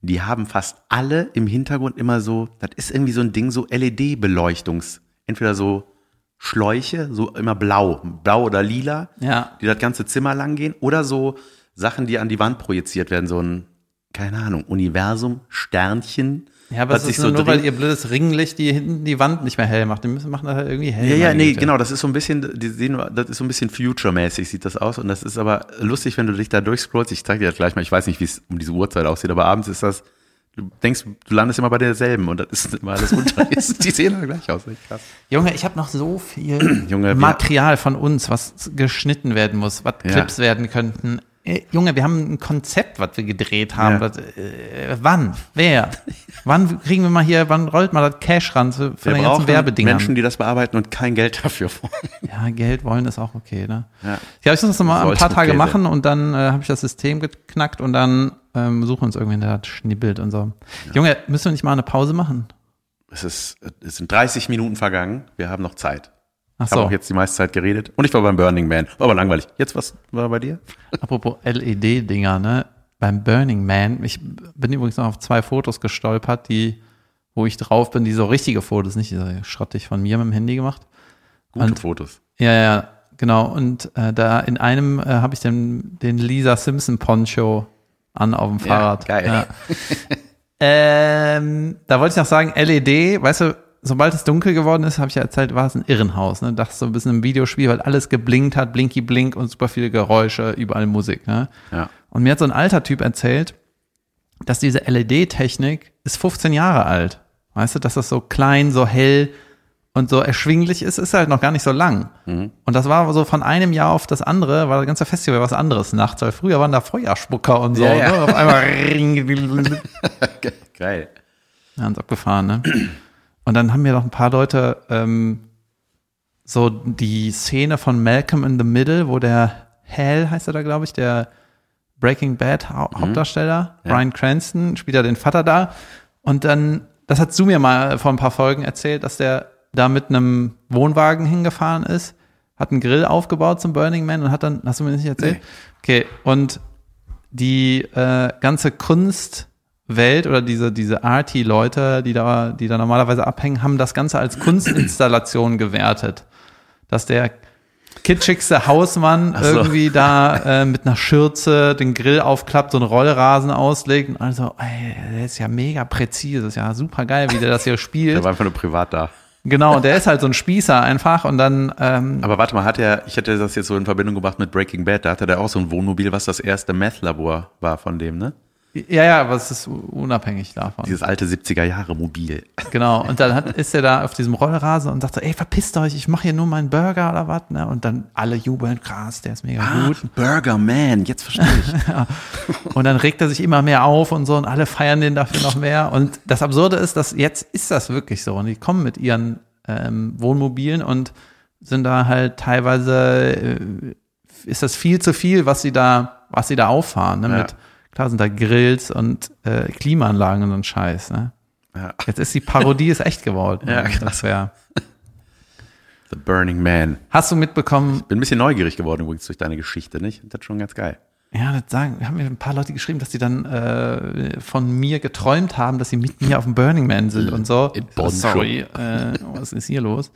die haben fast alle im Hintergrund immer so, das ist irgendwie so ein Ding, so LED-Beleuchtungs, entweder so Schläuche, so immer blau, blau oder lila, Ja. die das ganze Zimmer lang gehen, oder so Sachen, die an die Wand projiziert werden, so ein, keine Ahnung, Universum, Sternchen. Ja, aber es ist sich nur, weil ihr blödes Ringlicht die hinten die Wand nicht mehr hell macht. Die müssen machen das halt irgendwie hell. Ja, ja, nee, Güte. genau, das ist so ein bisschen, die sehen, das ist so ein bisschen Future-mäßig sieht das aus und das ist aber lustig, wenn du dich da durchscrollst. Ich zeig dir das gleich mal, ich weiß nicht, wie es um diese Uhrzeit aussieht, aber abends ist das, du denkst, du landest immer bei derselben und das ist immer alles unter. die sehen alle gleich aus, echt krass. Junge, ich habe noch so viel Junge, Material von uns, was geschnitten werden muss, was Ja. Clips werden könnten. Äh, Junge, wir haben ein Konzept, was wir gedreht haben. Ja. Das, äh, wann? Wer? wann kriegen wir mal hier, wann rollt mal das Cash ran zu, von Wir den ganzen Werbedingern? Menschen, die das bearbeiten und kein Geld dafür wollen. Ja, Geld wollen ist auch okay, ne? Ja. Ja, ich muss das noch mal ein paar Tage okay machen und dann äh, habe ich das System geknackt und dann ähm, suchen uns irgendwen, der das schnibbelt und so. Junge, müssen wir nicht mal eine Pause machen? Es ist, es sind 30 Minuten vergangen, wir haben noch Zeit. Ach Ich habe so, auch jetzt die meiste Zeit geredet und ich war beim Burning Man. War aber langweilig. Jetzt was war bei dir? apropos LED-Dinger, ne? Beim Burning Man, ich bin übrigens noch auf zwei Fotos gestolpert, die, wo ich drauf bin, die so richtige Fotos, nicht diese schrottig von mir mit dem Handy gemacht. Gute Und- Fotos. Ja, ja, genau. Und äh, da in einem äh, habe ich den, den Lisa Simpson Poncho an auf dem Fahrrad. geil. Ja. ähm, da wollte ich noch sagen, LED, weißt du, sobald es dunkel geworden ist, habe ich ja erzählt, war es ein Irrenhaus. Ne? Das so ein bisschen im Videospiel, weil alles geblinkt hat, blinky blink und super viele Geräusche, überall Musik. Ne? Ja. Und mir hat so ein alter Typ erzählt, dass diese LED-Technik ist 15 Jahre alt. Weißt du, dass das so klein, so hell und so erschwinglich ist, ist halt noch gar nicht so lang. Und das war so von einem Jahr auf das andere, war das ganze Festival was anderes nachts, weil früher waren da Feuerspucker und so. Ja, ja. Ne? Auf einmal ring, Geil. uns abgefahren, ne? Und dann haben mir noch ein paar Leute ähm, so die Szene von Malcolm in the Middle, wo der Hal, heißt er da, glaube ich, der Breaking Bad Hau Hauptdarsteller, Ja. Brian Cranston, spielt ja den Vater da. Und dann, das hast du mir mal vor ein paar Folgen erzählt, dass der da mit einem Wohnwagen hingefahren ist, hat einen Grill aufgebaut zum Burning Man und hat dann, hast du mir nicht erzählt? Okay, und die äh, ganze Kunstwelt oder diese, diese Arty-Leute, die da, die da normalerweise abhängen, haben das Ganze als Kunstinstallation gewertet. Dass der kitschigste Hausmann so. irgendwie da äh, mit einer Schürze den Grill aufklappt, so einen Rollrasen auslegt und also, ey, der ist ja mega präzise, ist ja super geil, wie der das hier spielt. Der war einfach nur privat da. Genau, und der ist halt so ein Spießer einfach und dann, ähm, Aber warte mal, hat er, ich hätte das jetzt so in Verbindung gebracht mit Breaking Bad, da hatte der auch so ein Wohnmobil, was das erste Meth-Labor war von dem, ne? Ja, ja, aber es ist unabhängig davon. Dieses alte 70er Jahre Mobil. Genau, und dann hat, ist er da auf diesem Rollrasen und sagt so, ey, verpisst euch, ich mache hier nur meinen Burger oder was, ne? Und dann alle jubeln, krass, der ist mega gut. Burger Man, jetzt verstehe ich. Und dann regt er sich immer mehr auf und so und alle feiern den dafür noch mehr. Und das Absurde ist, dass jetzt ist das wirklich so. Und die kommen mit ihren ähm, Wohnmobilen und sind da halt teilweise, äh, ist das viel zu viel, was sie da, was sie da auffahren. Ne? Ja. Mit, klar sind da Grills und äh, Klimaanlagen und so ein Scheiß. Ne? Ja. Jetzt ist die Parodie ist echt geworden. Ja, Ne? krass. Das wär, The Burning Man. Hast du mitbekommen, Bin ein bisschen neugierig geworden übrigens durch deine Geschichte, nicht? Das ist schon ganz geil. Ja, das sagen, haben mir ein paar Leute geschrieben, dass die dann äh, von mir geträumt haben, dass sie mit mir auf dem Burning Man sind und so. In Bonn Sorry, äh, was ist hier los?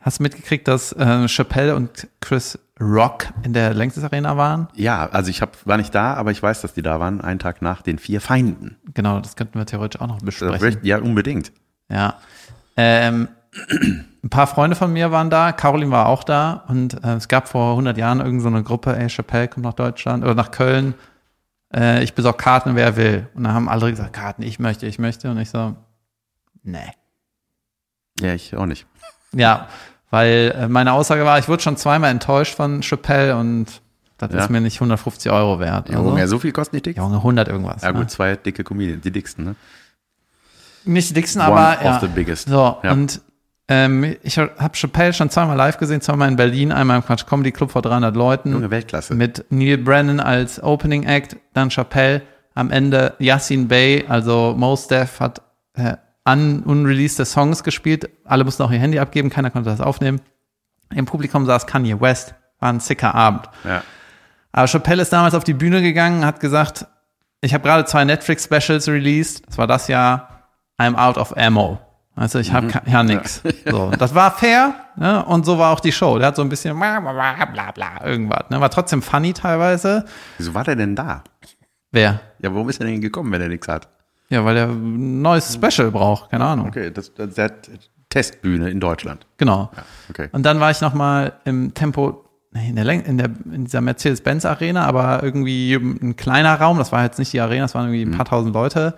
Hast du mitgekriegt, dass äh, Chappelle und Chris Rock in der Längstes Arena waren? Ja, also ich hab, war nicht da, aber ich weiß, dass die da waren, einen Tag nach den vier Feinden. Genau, das könnten wir theoretisch auch noch besprechen. Ja, unbedingt. Ja. Ähm, ein paar Freunde von mir waren da, Caroline war auch da und äh, es gab vor 100 Jahren irgendeine so eine Gruppe, ey, Chappelle kommt nach Deutschland oder nach Köln, äh, ich besorge Karten, wer will. Und dann haben alle gesagt, Karten, ich möchte, ich möchte. Und ich so, nee. Ja, ich auch nicht. Ja, weil äh, meine Aussage war, ich wurde schon zweimal enttäuscht von Chappelle und das Ja. ist mir nicht 150 Euro wert. Ja, Also, Junge, so viel kosten die Ticks? Junge, 100 irgendwas. Ja ne? gut, zwei dicke Comedians, die dicksten, ne? Nicht die dicksten, One aber of ja. the biggest. So, Ja. und ähm, ich habe Chappelle schon zweimal live gesehen, zweimal in Berlin, einmal im Quatsch Comedy Club vor 300 Leuten. Junge Weltklasse. Mit Neil Brennan als Opening Act, dann Chappelle, am Ende Yassin Bey, also Mos Def hat äh, un unreleased Songs gespielt, alle mussten auch ihr Handy abgeben, keiner konnte das aufnehmen. Im Publikum saß Kanye West, war ein sicker Abend. Ja. Aber Chappelle ist damals auf die Bühne gegangen, hat gesagt, ich habe gerade zwei Netflix-Specials released, das war das Jahr, I'm out of ammo. Also ich habe ja nix. So, das war fair ne? und so war auch die Show. Der hat so ein bisschen bla bla bla bla, bla irgendwas. Ne? War trotzdem funny teilweise. Wieso war der denn da? Wer? Ja, warum ist er denn gekommen, wenn er nichts hat? Ja, weil der ein neues Special braucht, keine Ahnung. Okay, das, das, das Testbühne in Deutschland. Genau. Ja, okay. Und dann war ich noch mal im Tempo in der, in, der in dieser Mercedes-Benz Arena, aber irgendwie ein kleiner Raum. Das war jetzt nicht die Arena, das waren irgendwie ein paar tausend Leute.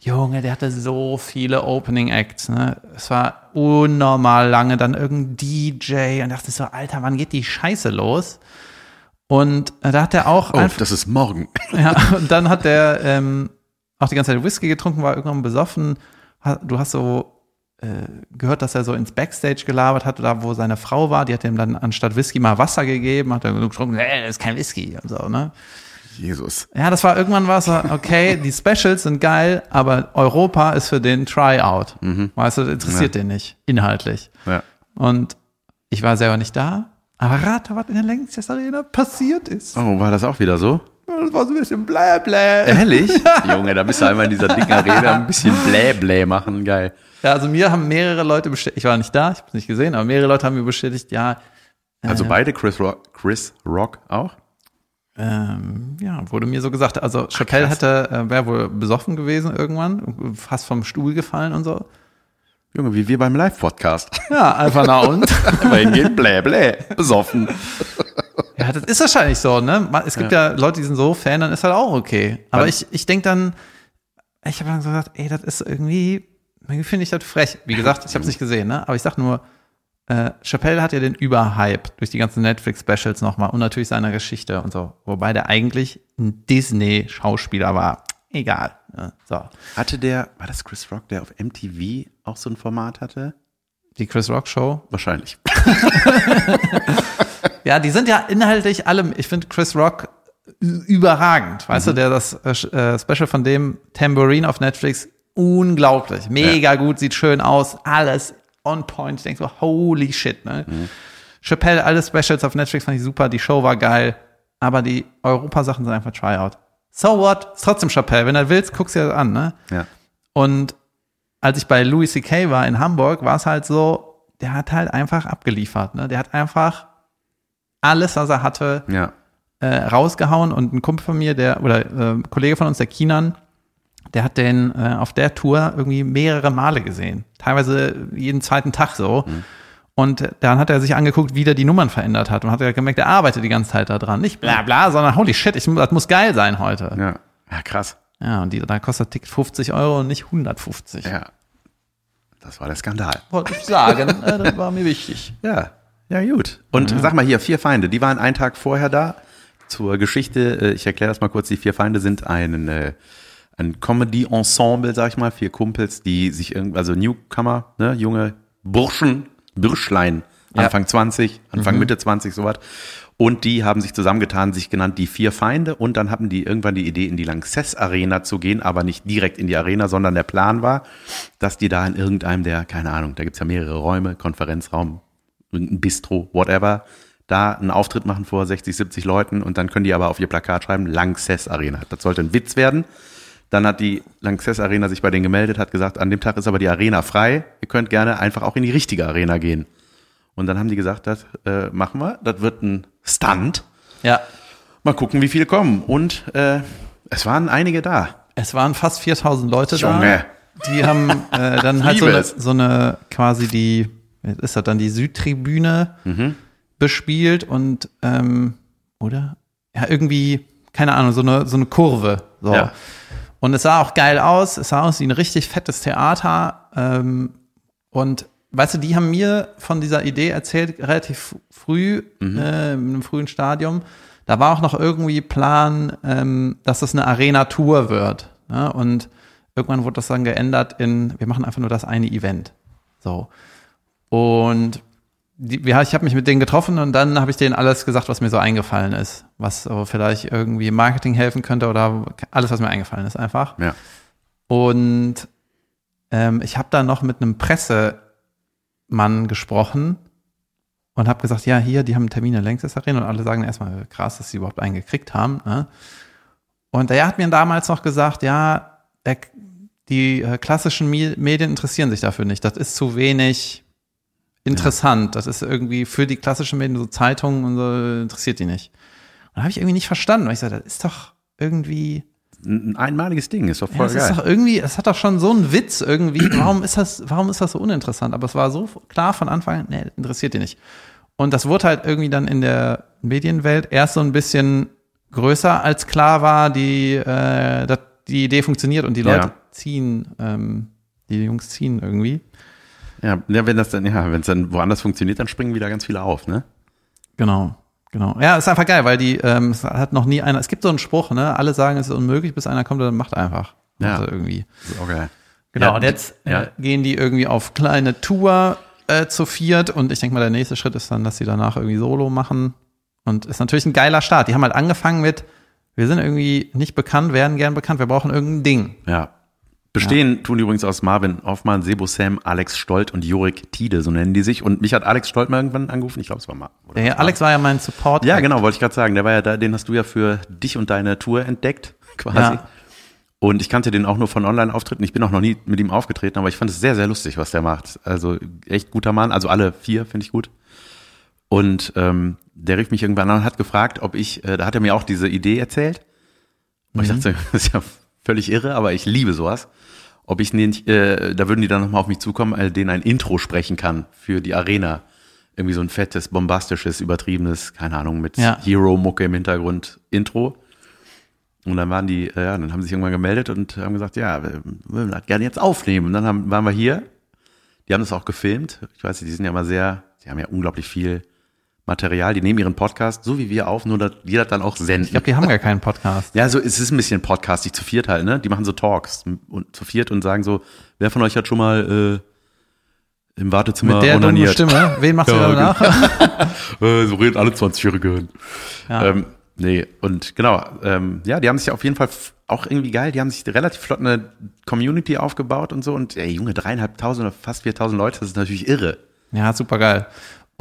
Junge, der hatte so viele Opening Acts. Ne? Es war unnormal lange. Dann irgendein DJ und dachte so, Alter, wann geht die Scheiße los? Und äh, da hat er auch Oh, das ist morgen. ja, und dann hat der ähm, auch die ganze Zeit Whisky getrunken, war irgendwann besoffen. Du hast so äh, gehört, dass er so ins Backstage gelabert hat, da wo seine Frau war. Die hat ihm dann anstatt Whisky mal Wasser gegeben, hat er getrunken, nee, das ist kein Whisky und so, ne? Jesus. Ja, das war irgendwann so, okay, die Specials sind geil, aber Europa ist für den Tryout. Weißt du, interessiert den nicht, inhaltlich. Ja. Und ich war selber nicht da, aber rate, was in der Längstes Arena passiert ist. Oh, war das auch wieder so? Das war so ein bisschen blä blä. Ehrlich? Junge, da bist du einmal in dieser dicken Arena ein bisschen Blä-Blä machen. Geil. Ja, also mir haben mehrere Leute bestätigt, ich war nicht da, ich habe es nicht gesehen, aber mehrere Leute haben mir bestätigt, ja, Also beide Chris Rock, Chris Rock auch? Ähm, ja, wurde mir so gesagt. Also Chappelle hätte, äh, wäre wohl besoffen gewesen irgendwann, fast vom Stuhl gefallen und so. Junge, wie wir beim Live-Podcast. Ja, einfach nach und. Immer hingehen, blä, blä, besoffen. Ja, das ist wahrscheinlich so, ne? Es gibt ja, Leute, die sind so Fan, dann ist halt auch okay. Aber Weil- ich, ich denke dann, ich habe dann so gesagt, ey, das ist irgendwie, irgendwie finde ich das frech. Wie gesagt, ich habe es nicht gesehen, ne? Aber ich sag nur, äh, Chappelle hat ja den Überhype durch die ganzen Netflix-Specials nochmal und natürlich seine Geschichte und so. Wobei der eigentlich ein Disney-Schauspieler war. Egal. Ne? So. Hatte der, war das Chris Rock, der auf MTV auch so ein Format hatte? Die Chris Rock Show. Wahrscheinlich. Ja, die sind ja inhaltlich alle, ich finde Chris Rock überragend. Weißt du, der das äh, äh, Special von dem Tambourine auf Netflix, unglaublich. Mega gut, sieht schön aus, alles on point. Ich denke so, holy shit, ne? Chappelle, alle Specials auf Netflix fand ich super, die Show war geil, aber die Europa-Sachen sind einfach Tryout. So what? Ist trotzdem Chappelle. Wenn du willst, guckst dir das an, ne? Ja. Und als ich bei Louis C.K. war in Hamburg, war es halt so, der hat halt einfach abgeliefert. Ne? Der hat einfach alles, was er hatte, Ja. äh, rausgehauen. Und ein Kumpel von mir, der, oder äh, ein Kollege von uns, der Kinan, der hat den äh, auf der Tour irgendwie mehrere Male gesehen. Teilweise jeden zweiten Tag so. Und dann hat er sich angeguckt, wie der die Nummern verändert hat. Und hat er gemerkt, er arbeitet die ganze Zeit da dran. Nicht bla bla, sondern holy shit, ich, das muss geil sein heute. Ja. Ja, krass. Ja, und die, da kostet Ticket 50 Euro und nicht 150. Ja. Das war der Skandal. Wollte ich sagen, äh, das war mir wichtig. Ja. Ja, gut. Und sag mal hier, vier Feinde, die waren einen Tag vorher da. Zur Geschichte, äh, ich erkläre das mal kurz, die vier Feinde sind ein, äh, ein Comedy-Ensemble, sag ich mal, vier Kumpels, die sich irgendwie, also Newcomer, ne, junge Burschen, Bürschlein, Ja. Anfang 20, Anfang Mitte 20, sowas. Und die haben sich zusammengetan, sich genannt die vier Feinde und dann hatten die irgendwann die Idee, in die Lanxess Arena zu gehen, aber nicht direkt in die Arena, sondern der Plan war, dass die da in irgendeinem der, keine Ahnung, da gibt's ja mehrere Räume, Konferenzraum, irgendein Bistro, whatever, da einen Auftritt machen vor 60, 70 Leuten und dann können die aber auf ihr Plakat schreiben, Lanxess Arena. Das sollte ein Witz werden. Dann hat die Lanxess Arena sich bei denen gemeldet, hat gesagt, an dem Tag ist aber die Arena frei. Ihr könnt gerne einfach auch in die richtige Arena gehen. Und dann haben die gesagt, das äh, machen wir. Das wird ein Stunt. Ja. Mal gucken, wie viele kommen. Und äh, es waren einige da. Es waren fast 4000 Leute Junge. da. Die haben äh, dann halt so eine, so eine quasi die, ist das dann, die Südtribüne Mhm. bespielt und, ähm, oder? Ja, irgendwie, keine Ahnung, so eine, so eine Kurve. So. Ja. Und es sah auch geil aus. Es sah aus wie ein richtig fettes Theater. Ähm, und weißt du, die haben mir von dieser Idee erzählt, relativ früh, Mhm. äh, in einem frühen Stadium. Da war auch noch irgendwie Plan, ähm, dass das eine Arena-Tour wird. Ne? Und irgendwann wurde das dann geändert in, wir machen einfach nur das eine Event. So. Und die, wir, ich habe mich mit denen getroffen und dann habe ich denen alles gesagt, was mir so eingefallen ist. Was so vielleicht irgendwie im Marketing helfen könnte oder alles, was mir eingefallen ist, einfach. Ja. Und ähm, ich habe da noch mit einem Pressemann gesprochen und habe gesagt, ja, hier, die haben einen Termin in der Längstes Arena und alle sagen erstmal, krass, dass sie überhaupt einen gekriegt haben. Ne? Und der hat mir damals noch gesagt, ja, der, die äh, klassischen Medien interessieren sich dafür nicht. Das ist zu wenig interessant. Das ist irgendwie für die klassischen Medien, so Zeitungen und so, interessiert die nicht. Und da habe ich irgendwie nicht verstanden, weil ich sage, das ist doch irgendwie, Ein ein einmaliges Ding, ist doch ja, voll es geil. ist doch irgendwie, es hat doch schon so einen Witz irgendwie. Warum ist das, warum ist das so uninteressant? Aber es war so klar von Anfang an, nee, interessiert die nicht. Und das wurde halt irgendwie dann in der Medienwelt erst so ein bisschen größer, als klar war, die, äh, dass die Idee funktioniert und die Leute Ja. ziehen, ähm, die Jungs ziehen irgendwie. Ja, ja, wenn das dann, ja, wenn es dann woanders funktioniert, dann springen wieder ganz viele auf, ne? Genau, genau. Ja, ist einfach geil, weil die, ähm, es hat noch nie einer, es gibt so einen Spruch, ne, alle sagen, es ist unmöglich, bis einer kommt und macht einfach. Ja. Also irgendwie. Okay. Genau, Ja, und jetzt ja. äh, gehen die irgendwie auf kleine Tour äh, zu viert und ich denke mal, der nächste Schritt ist dann, dass sie danach irgendwie Solo machen. Und ist natürlich ein geiler Start. Die haben halt angefangen mit, wir sind irgendwie nicht bekannt, werden gern bekannt, wir brauchen irgendein Ding. Ja. Bestehen tun die übrigens aus Marvin Hoffmann, Sebo Sam, Alex Stolt und Jorik Tiede, so nennen die sich. Und mich hat Alex Stolt mal irgendwann angerufen. Ich glaube, es war mal. es war- Alex war ja mein Support. Ja, genau, wollte ich gerade sagen. Der war ja da, den hast du ja für dich und deine Tour entdeckt, quasi. Ja. Und ich kannte den auch nur von Online-Auftritten. Ich bin auch noch nie mit ihm aufgetreten, aber ich fand es sehr, sehr lustig, was der macht. Also echt guter Mann. Also alle vier finde ich gut. Und ähm, der rief mich irgendwann an und hat gefragt, ob ich, äh, da hat er mir auch diese Idee erzählt. Und ich dachte, das ist ja völlig irre, aber ich liebe sowas. Ob ich nicht, äh, da würden die dann nochmal auf mich zukommen, äh, denen ein Intro sprechen kann für die Arena. Irgendwie so ein fettes, bombastisches, übertriebenes, keine Ahnung, mit Ja. Hero-Mucke im Hintergrund Intro. Und dann waren die, äh, ja, dann haben sie sich irgendwann gemeldet und haben gesagt, ja, wir würden das gerne jetzt aufnehmen. Und dann haben, waren wir hier. Die haben das auch gefilmt. Ich weiß nicht, die sind ja immer sehr, die haben ja unglaublich viel Material. Die nehmen ihren Podcast so wie wir auf, nur dass wir das dann auch senden. Ich glaube, die haben gar keinen Podcast. Ja, so es ist ein bisschen Podcast, die zu viert halt, ne? Die machen so Talks und zu viert und sagen so, wer von euch hat schon mal äh, im Wartezimmer Mit der dummen onaniert? Stimme. Wen machst du Ja, danach? Äh, so reden alle 20-Jährigen. Ja. Ähm, nee, und genau, ähm, ja, die haben sich auf jeden Fall auch irgendwie geil, die haben sich relativ flott eine Community aufgebaut und so und ey, Junge, dreieinhalbtausend oder fast 4000 Leute, das ist natürlich irre. Ja, super geil.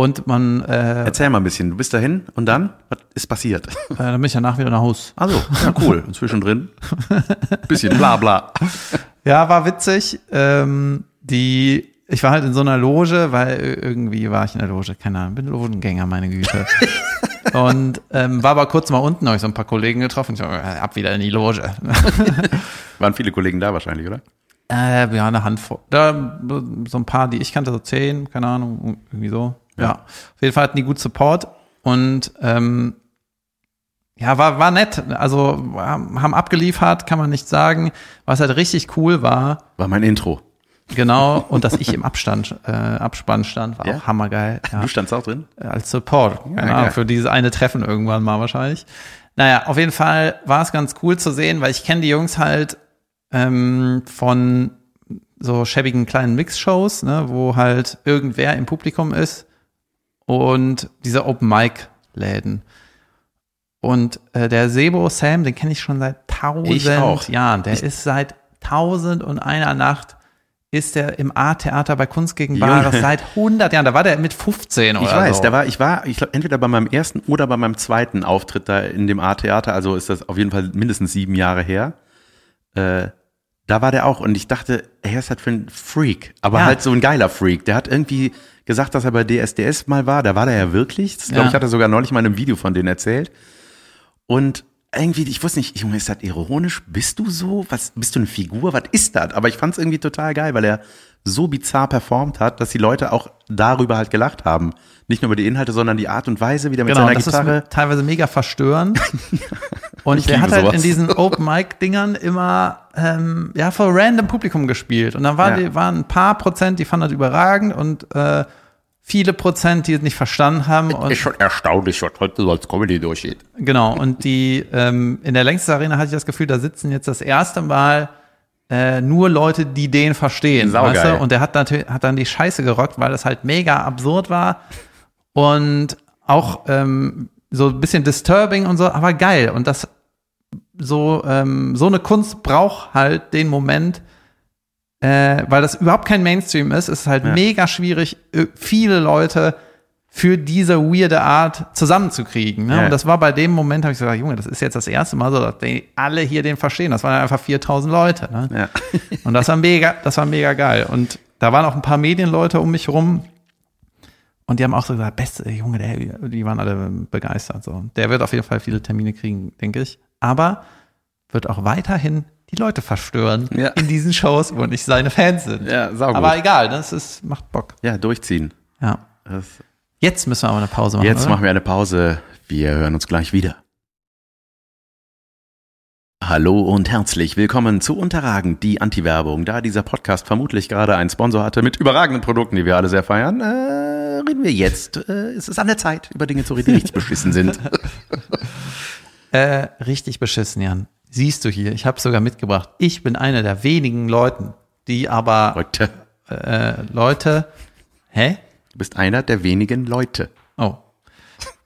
Und man, äh, Erzähl mal ein bisschen, du bist dahin und dann, was ist passiert? äh, dann bin ich danach wieder nach Haus. Also, ja, cool, zwischendrin, bisschen bla bla. Ja, war witzig. Ähm, die, ich war halt in so einer Loge, weil irgendwie war ich in der Loge, keine Ahnung, bin Logengänger, meine Güte. Und ähm, war aber kurz mal unten, habe ich so ein paar Kollegen getroffen. Ich so, äh, ab wieder in die Loge. Waren viele Kollegen da wahrscheinlich, oder? äh, ja, eine Handvoll. Da so ein paar, die ich kannte, so zehn, keine Ahnung, irgendwie so. Ja. Ja. Auf jeden Fall hatten die gut Support und ähm, ja, war, war nett. Also haben abgeliefert, kann man nicht sagen. Was halt richtig cool war, War mein Intro. Genau, und dass ich im Abstand, äh, Abspann stand, war Ja? auch hammergeil. Ja, Du standst auch drin? als Support. Ja, genau, für dieses eine Treffen irgendwann mal wahrscheinlich. Naja, auf jeden Fall war es ganz cool zu sehen, weil ich kenne die Jungs halt ähm, von so schäbigen kleinen Mix-Shows, ne, wo halt irgendwer im Publikum ist und diese Open-Mic-Läden. Und äh, der Sebo Sam, den kenne ich schon seit Ich tausend Jahren. Der ist seit tausend und einer Nacht ist der im A-Theater bei Kunst gegen Bares seit 100 Jahren. Da war der mit 15 oder Ich weiß, so. da war, ich war, ich glaube, entweder bei meinem ersten oder bei meinem zweiten Auftritt da in dem A-Theater, also ist das auf jeden Fall mindestens sieben Jahre her. Äh, da war der auch und ich dachte, er ist halt für ein Freak, aber Ja. halt so ein geiler Freak. Der hat irgendwie gesagt, dass er bei DSDS mal war, da war der ja wirklich. Das glaube Ja. ich, hat er sogar neulich mal in einem Video von denen erzählt. Und irgendwie, ich wusste nicht, Junge, ist das ironisch? Bist du so? Was, bist du eine Figur? Was ist das? Aber ich fand es irgendwie total geil, weil er so bizarr performt hat, dass die Leute auch darüber halt gelacht haben. Nicht nur über die Inhalte, sondern die Art und Weise, wie der mit Genau, seiner das Gitarre. ist teilweise mega verstörend. Und Ich der hat halt sowas. in diesen Open-Mic-Dingern immer ähm, ja vor random Publikum gespielt. Und dann war Ja. die, waren ein paar Prozent, die fanden das überragend und äh, viele Prozent, die es nicht verstanden haben. Und, schon erstaunlich, was heute so als Comedy durchgeht. genau, und die ähm, in der Längstes Arena hatte ich das Gefühl, da sitzen jetzt das erste Mal äh, nur Leute, die den verstehen. Weißt du? Und der hat, natürlich, hat dann die Scheiße gerockt, weil das halt mega absurd war. Und auch ähm, so ein bisschen disturbing und so, aber geil. Und das so, ähm, so eine Kunst braucht halt den Moment, äh, weil das überhaupt kein Mainstream ist, ist es halt Ja. mega schwierig, äh, viele Leute für diese weirde Art zusammenzukriegen. Ne? Ja. Und das war bei dem Moment, habe ich gesagt, Junge, das ist jetzt das erste Mal so, dass die alle hier den verstehen. Das waren einfach 4000 Leute. Ne? Ja. Und das war mega, das war mega geil. Und da waren auch ein paar Medienleute um mich rum. Und die haben auch so gesagt, beste Junge, der, die waren alle begeistert. So. Der wird auf jeden Fall viele Termine kriegen, denke ich. Aber wird auch weiterhin die Leute verstören Ja. in diesen Shows, wo nicht seine Fans sind. Ja, saugut. Aber egal, das ist, macht Bock. Ja, durchziehen. Ja. Jetzt müssen wir aber eine Pause machen. jetzt oder? machen wir eine Pause. Wir hören uns gleich wieder. Hallo und herzlich willkommen zu Unterragend, die Anti-Werbung. Da dieser Podcast vermutlich gerade einen Sponsor hatte mit überragenden Produkten, die wir alle sehr feiern, äh, reden wir jetzt. Äh, es ist an der Zeit, über Dinge zu reden, die richtig beschissen sind. Äh, richtig beschissen, Jan. Siehst du hier, ich habe sogar mitgebracht. Ich bin einer der wenigen Leuten, die aber Leute, äh, Leute, hä? du bist einer der wenigen Leute. Oh.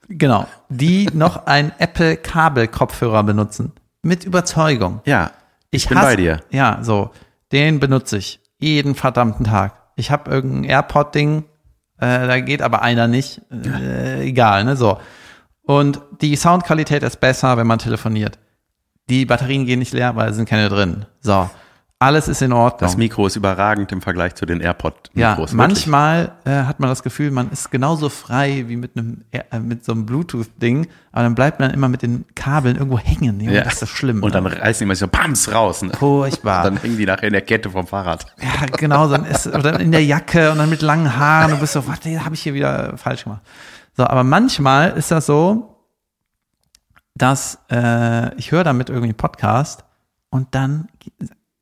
Genau. Die noch einen Apple Kabelkopfhörer benutzen. Mit Überzeugung. Ja, ich, bin hasse- bei dir. Ja, so. Den benutze ich jeden verdammten Tag. Ich habe irgendein AirPod-Ding, äh, da geht aber einer nicht. Äh, egal, ne? So. Und die Soundqualität ist besser, wenn man telefoniert. Die Batterien gehen nicht leer, weil es sind keine drin. So. alles ist in Ordnung. Das Mikro ist überragend im Vergleich zu den ja, AirPod-Mikros. manchmal äh, hat man das Gefühl, man ist genauso frei wie mit einem äh, mit so einem Bluetooth-Ding, aber dann bleibt man immer mit den Kabeln irgendwo hängen. Junge, Ja. Das ist das schlimm. Und dann ne? reißen die mal so Bams raus. Ne? Furchtbar. Dann hängen die nachher in der Kette vom Fahrrad. Ja, genau, dann ist oder in der Jacke und dann mit langen Haaren und bist so, was habe ich hier wieder falsch gemacht. So, aber manchmal ist das so, dass äh, ich höre damit irgendwie einen Podcast und dann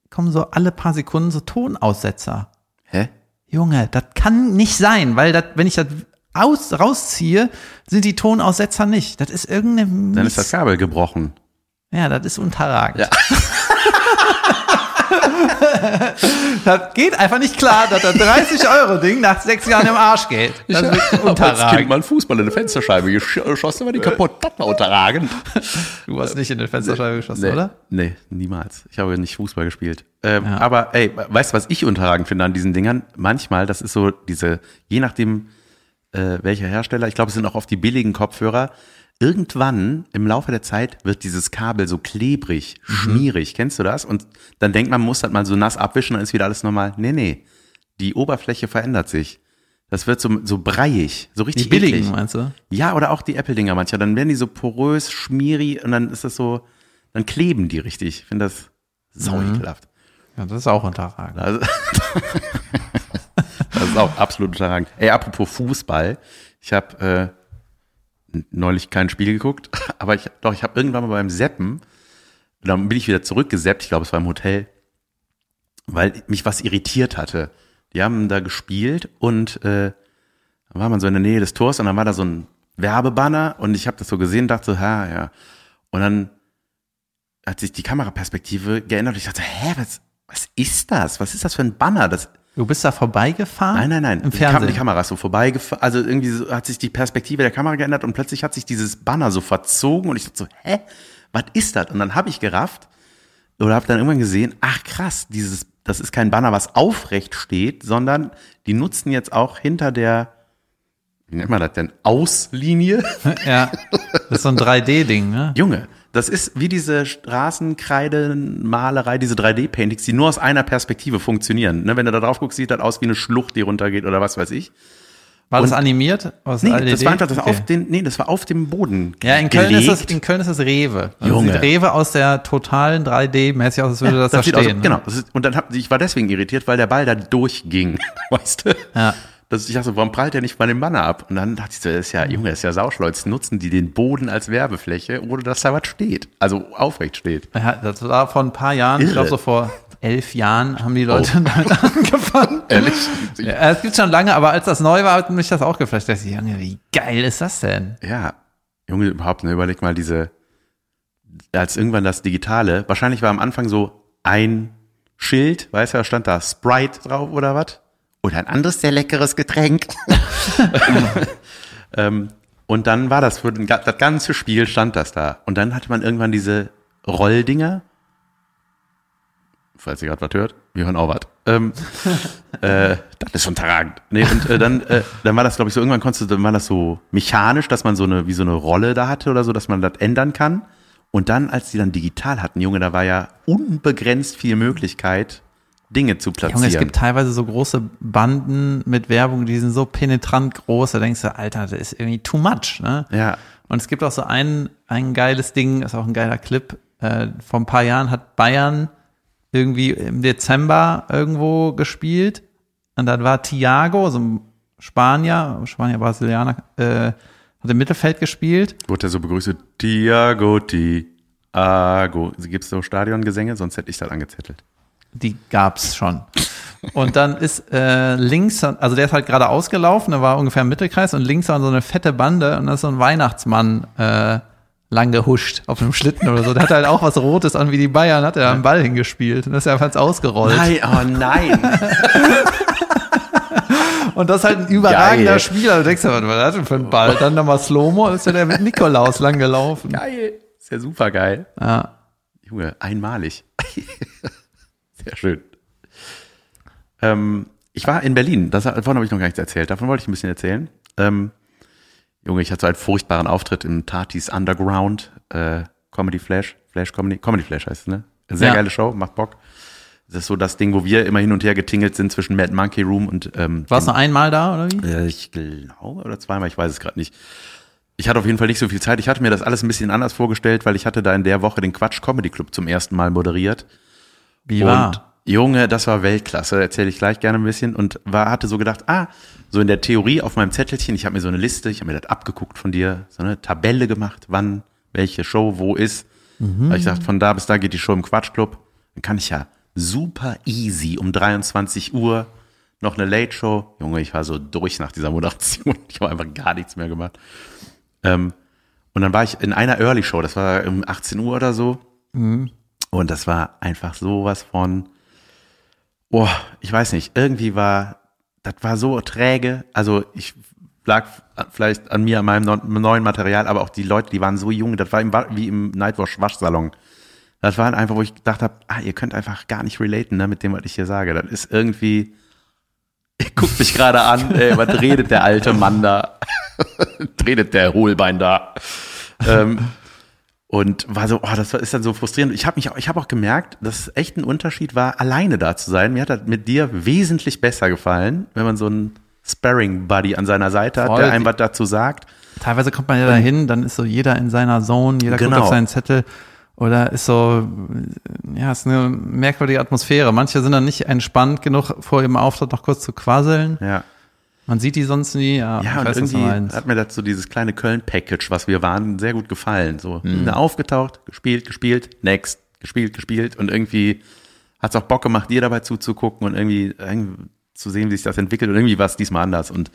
kommen so alle paar Sekunden so Tonaussetzer. Hä? Junge, das kann nicht sein, weil das, wenn ich das aus, rausziehe, sind die Tonaussetzer nicht. Das ist irgendeine Dann ist das Kabel gebrochen. ja, das ist unterragend. Ja. das geht einfach nicht klar, dass das 30-Euro-Ding nach sechs Jahren im Arsch geht. Das ist wirklich Als Kind unterragend. mal einen Fußball in eine Fensterscheibe gesch- geschossen, war die kaputt. Das war unterragend. Du hast nicht in den Fensterscheibe geschossen, Nee, oder? nee, niemals. Ich habe nicht Fußball gespielt. Ähm, Ja. Aber ey, weißt du, was ich unterragend finde an diesen Dingern? Manchmal, das ist so diese, je nachdem, äh, welcher Hersteller, ich glaube, es sind auch oft die billigen Kopfhörer. Irgendwann im Laufe der Zeit wird dieses Kabel so klebrig, Mhm. schmierig. Kennst du das? Und dann denkt man, man muss das mal so nass abwischen, dann ist wieder alles normal. Nee, nee. Die Oberfläche verändert sich. Das wird so, so breiig, so richtig Die billigen, eklig. meinst du? Ja, oder auch die Apple-Dinger manchmal. Dann werden die so porös, schmierig und dann ist das so, dann kleben die richtig. Ich finde das sau Mhm. ekelhaft. Ja, das ist auch unterragend. Also, das ist auch absolut unterragend. Ey, apropos Fußball. Ich habe äh, neulich kein Spiel geguckt, aber ich, doch, ich habe irgendwann mal beim Seppen, dann bin ich wieder zurückgeseppt, ich glaube, es war im Hotel, weil mich was irritiert hatte. Die haben da gespielt und äh, da war man so in der Nähe des Tors und dann war da so ein Werbebanner und ich habe das so gesehen, dachte so, ha, ja. Und dann hat sich die Kameraperspektive geändert und ich dachte, hä, was, was ist das? Was ist das für ein Banner? Das, Du bist da vorbeigefahren? nein, nein, nein. Im Die, Kam Fernsehen? die Kamera ist so vorbeigefahren. Also irgendwie so, hat sich die Perspektive der Kamera geändert und plötzlich hat sich dieses Banner so verzogen und ich dachte so, hä, was ist das? Und dann habe ich gerafft oder habe dann irgendwann gesehen, ach krass, dieses, das ist kein Banner, was aufrecht steht, sondern die nutzen jetzt auch hinter der, wie nennt man das denn, Auslinie? ja. Das ist so ein 3D-Ding, ne? Junge, das ist wie diese Straßenkreidenmalerei, diese 3D-Paintings, die nur aus einer Perspektive funktionieren. Ne, wenn du da drauf guckst, sieht das aus wie eine Schlucht, die runtergeht oder was weiß ich. War das Und- animiert? Aus Nee, LED? das war einfach das Okay. auf den, nee, das war auf dem Boden. Ja, in Köln, ist das, in Köln ist das Rewe. Das Junge. sieht Rewe aus der totalen 3D-mäßig aus, als würde das, da sieht stehen. aus, genau. Das ist, und dann hab, ich war deswegen irritiert, weil der Ball da durchging. Weißt du? Ja. Das, ich dachte, so, warum prallt der nicht bei dem Banner ab? Und dann dachte ich so, das ist ja, Junge, das ist ja sauschlau. Jetzt nutzen die den Boden als Werbefläche, ohne dass da was steht. Also aufrecht steht. Ja, das war vor ein paar Jahren, ich Irre. glaube so vor elf Jahren haben die Leute Oh. damit angefangen. Ehrlich? Ja, es gibt schon lange, aber als das neu war, hat mich das auch geflasht. Da dachte ich, Junge, wie geil ist das denn? Ja, Junge, überhaupt, ne, überleg mal diese, als irgendwann das Digitale, wahrscheinlich war am Anfang so ein Schild, weißt du, da stand da Sprite drauf oder was? Oder ein anderes sehr leckeres Getränk. ähm, und dann war das für den, das ganze Spiel stand das da. Und dann hatte man irgendwann diese Rolldinger. Falls ihr gerade was hört, wir hören auch was. Ähm, äh, das ist unterragend. Nee, und äh, dann, äh, dann war das, glaube ich, so, irgendwann konntest du, dann war das so mechanisch, dass man so eine, wie so eine Rolle da hatte oder so, dass man das ändern kann. Und dann, als die dann digital hatten, Junge, da war ja unbegrenzt viel Möglichkeit, Dinge zu platzieren. Junge, es gibt teilweise so große Banden mit Werbung, die sind so penetrant groß, da denkst du, Alter, das ist irgendwie too much, ne? ja, Und es gibt auch so ein, ein geiles Ding, ist auch ein geiler Clip. Äh, vor ein paar Jahren hat Bayern irgendwie im Dezember irgendwo gespielt. Und dann war Thiago, so ein Spanier, Spanier, Brasilianer, äh, hat im Mittelfeld gespielt. wurde er so begrüßt, Tiago, Tiago. Gibt es so Stadiongesänge? Sonst hätte ich das angezettelt. Die gab's schon. Und dann ist äh, links, also der ist halt gerade ausgelaufen, der war ungefähr im Mittelkreis und links war so eine fette Bande und da ist so ein Weihnachtsmann äh, lang gehuscht auf einem Schlitten oder so. Der hatte halt auch was Rotes an wie die Bayern, hat er am Ball hingespielt und das ist einfach ins Ausgerollt. Nein, oh nein. Und das ist halt ein überragender Geil. Spieler. Du denkst, ja, was war das denn für ein Ball? Dann nochmal Slow-Mo, ist ja der mit Nikolaus lang gelaufen. geil. Ist ja super geil. Ja. Junge, einmalig. Sehr schön. Ähm, ich war in Berlin, das, davon habe ich noch gar nichts erzählt. Davon wollte ich ein bisschen erzählen. Ähm, Junge, ich hatte so einen furchtbaren Auftritt in Tatis Underground, äh, Comedy Flash, Flash Comedy, Comedy Flash heißt es, ne? Sehr Ja. geile Show, macht Bock. Das ist so das Ding, wo wir immer hin und her getingelt sind zwischen Mad Monkey Room und ähm, Warst du nur einmal da, oder wie? äh, ich glaube, oder zweimal, ich weiß es gerade nicht. Ich hatte auf jeden Fall nicht so viel Zeit. Ich hatte mir das alles ein bisschen anders vorgestellt, weil ich hatte da in der Woche den Quatsch Comedy Club zum ersten Mal moderiert. Wie Und? Junge, das war Weltklasse, erzähle ich gleich gerne ein bisschen. Und war, hatte so gedacht, ah, so in der Theorie auf meinem Zettelchen, ich habe mir so eine Liste, ich habe mir das abgeguckt von dir, so eine Tabelle gemacht, wann, welche Show, wo ist. Mhm. Habe ich gesagt, von da bis da geht die Show im Quatschclub. Dann kann ich ja super easy um 23 Uhr noch eine Late Show. Junge, ich war so durch nach dieser Moderation. Ich habe einfach gar nichts mehr gemacht. Ähm, und dann war ich in einer Early Show, das war um 18 Uhr oder so. Und das war einfach sowas von, oh, ich weiß nicht, irgendwie war, das war so träge. Also ich lag vielleicht an mir, an meinem neuen Material, aber auch die Leute, die waren so jung, das war im, wie im Nightwash Waschsalon. Das war einfach, wo ich gedacht habe, ah, ihr könnt einfach gar nicht relaten ne, mit dem, was ich hier sage. Das ist irgendwie, ihr guckt mich gerade an, ey, was redet der alte Mann da? redet der Hohlbein da? ähm, und war so, oh, das ist dann so frustrierend. Ich habe mich, auch- ich habe auch gemerkt, dass es echt ein Unterschied war, alleine da zu sein. Mir hat das mit dir wesentlich besser gefallen, wenn man so einen Sparring Buddy an seiner Seite hat, Voll. der einem was dazu sagt. Teilweise kommt man ja dahin, dann ist so jeder in seiner Zone, jeder guckt Genau. auf seinen Zettel. Oder ist so, ja, ist eine merkwürdige Atmosphäre. Manche sind dann nicht entspannt genug, vor ihrem Auftritt noch kurz zu quasseln. Ja. Man sieht die sonst nie. Ja, Ja, und irgendwie hat mir so dieses kleine Köln-Package, was wir waren, sehr gut gefallen. So, Mhm. aufgetaucht, gespielt, gespielt, next, gespielt, gespielt und irgendwie hat es auch Bock gemacht, dir dabei zuzugucken und irgendwie, irgendwie zu sehen, wie sich das entwickelt und irgendwie war es diesmal anders und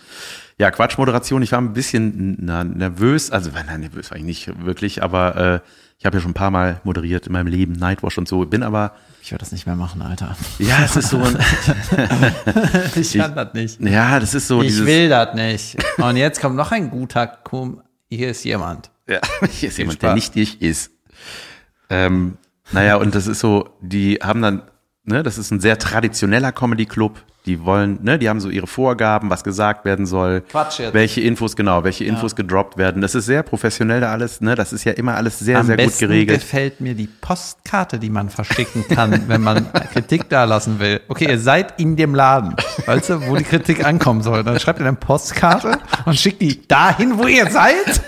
ja, Quatschmoderation, ich war ein bisschen na, nervös, also nein, nervös war ich nicht wirklich, aber äh, ich habe ja schon ein paar Mal moderiert in meinem Leben, Nightwash und so, bin aber, Ich würde das nicht mehr machen, Alter. ja, es ist so ein, Ich kann das nicht. ja, das ist so Ich dieses, will das nicht. Und jetzt kommt noch ein guter Kum. Hier ist jemand. Ja, hier ist jemand, der Spaß. nicht ich ist. Ähm, naja, und das ist so, die haben dann, ne, das ist ein sehr traditioneller Comedy-Club. Die wollen, ne, die haben so ihre Vorgaben, was gesagt werden soll. Quatsch jetzt. Welche Infos, genau, welche Infos gedroppt werden. Das ist sehr professionell da alles, ne, das ist ja immer alles sehr, Am sehr gut geregelt. gefällt mir die Postkarte, die man verschicken kann, wenn man Kritik da lassen will. Okay, ihr seid in dem Laden, weißt du, wo die Kritik ankommen soll. Dann schreibt ihr eine Postkarte und schickt die dahin, wo ihr seid.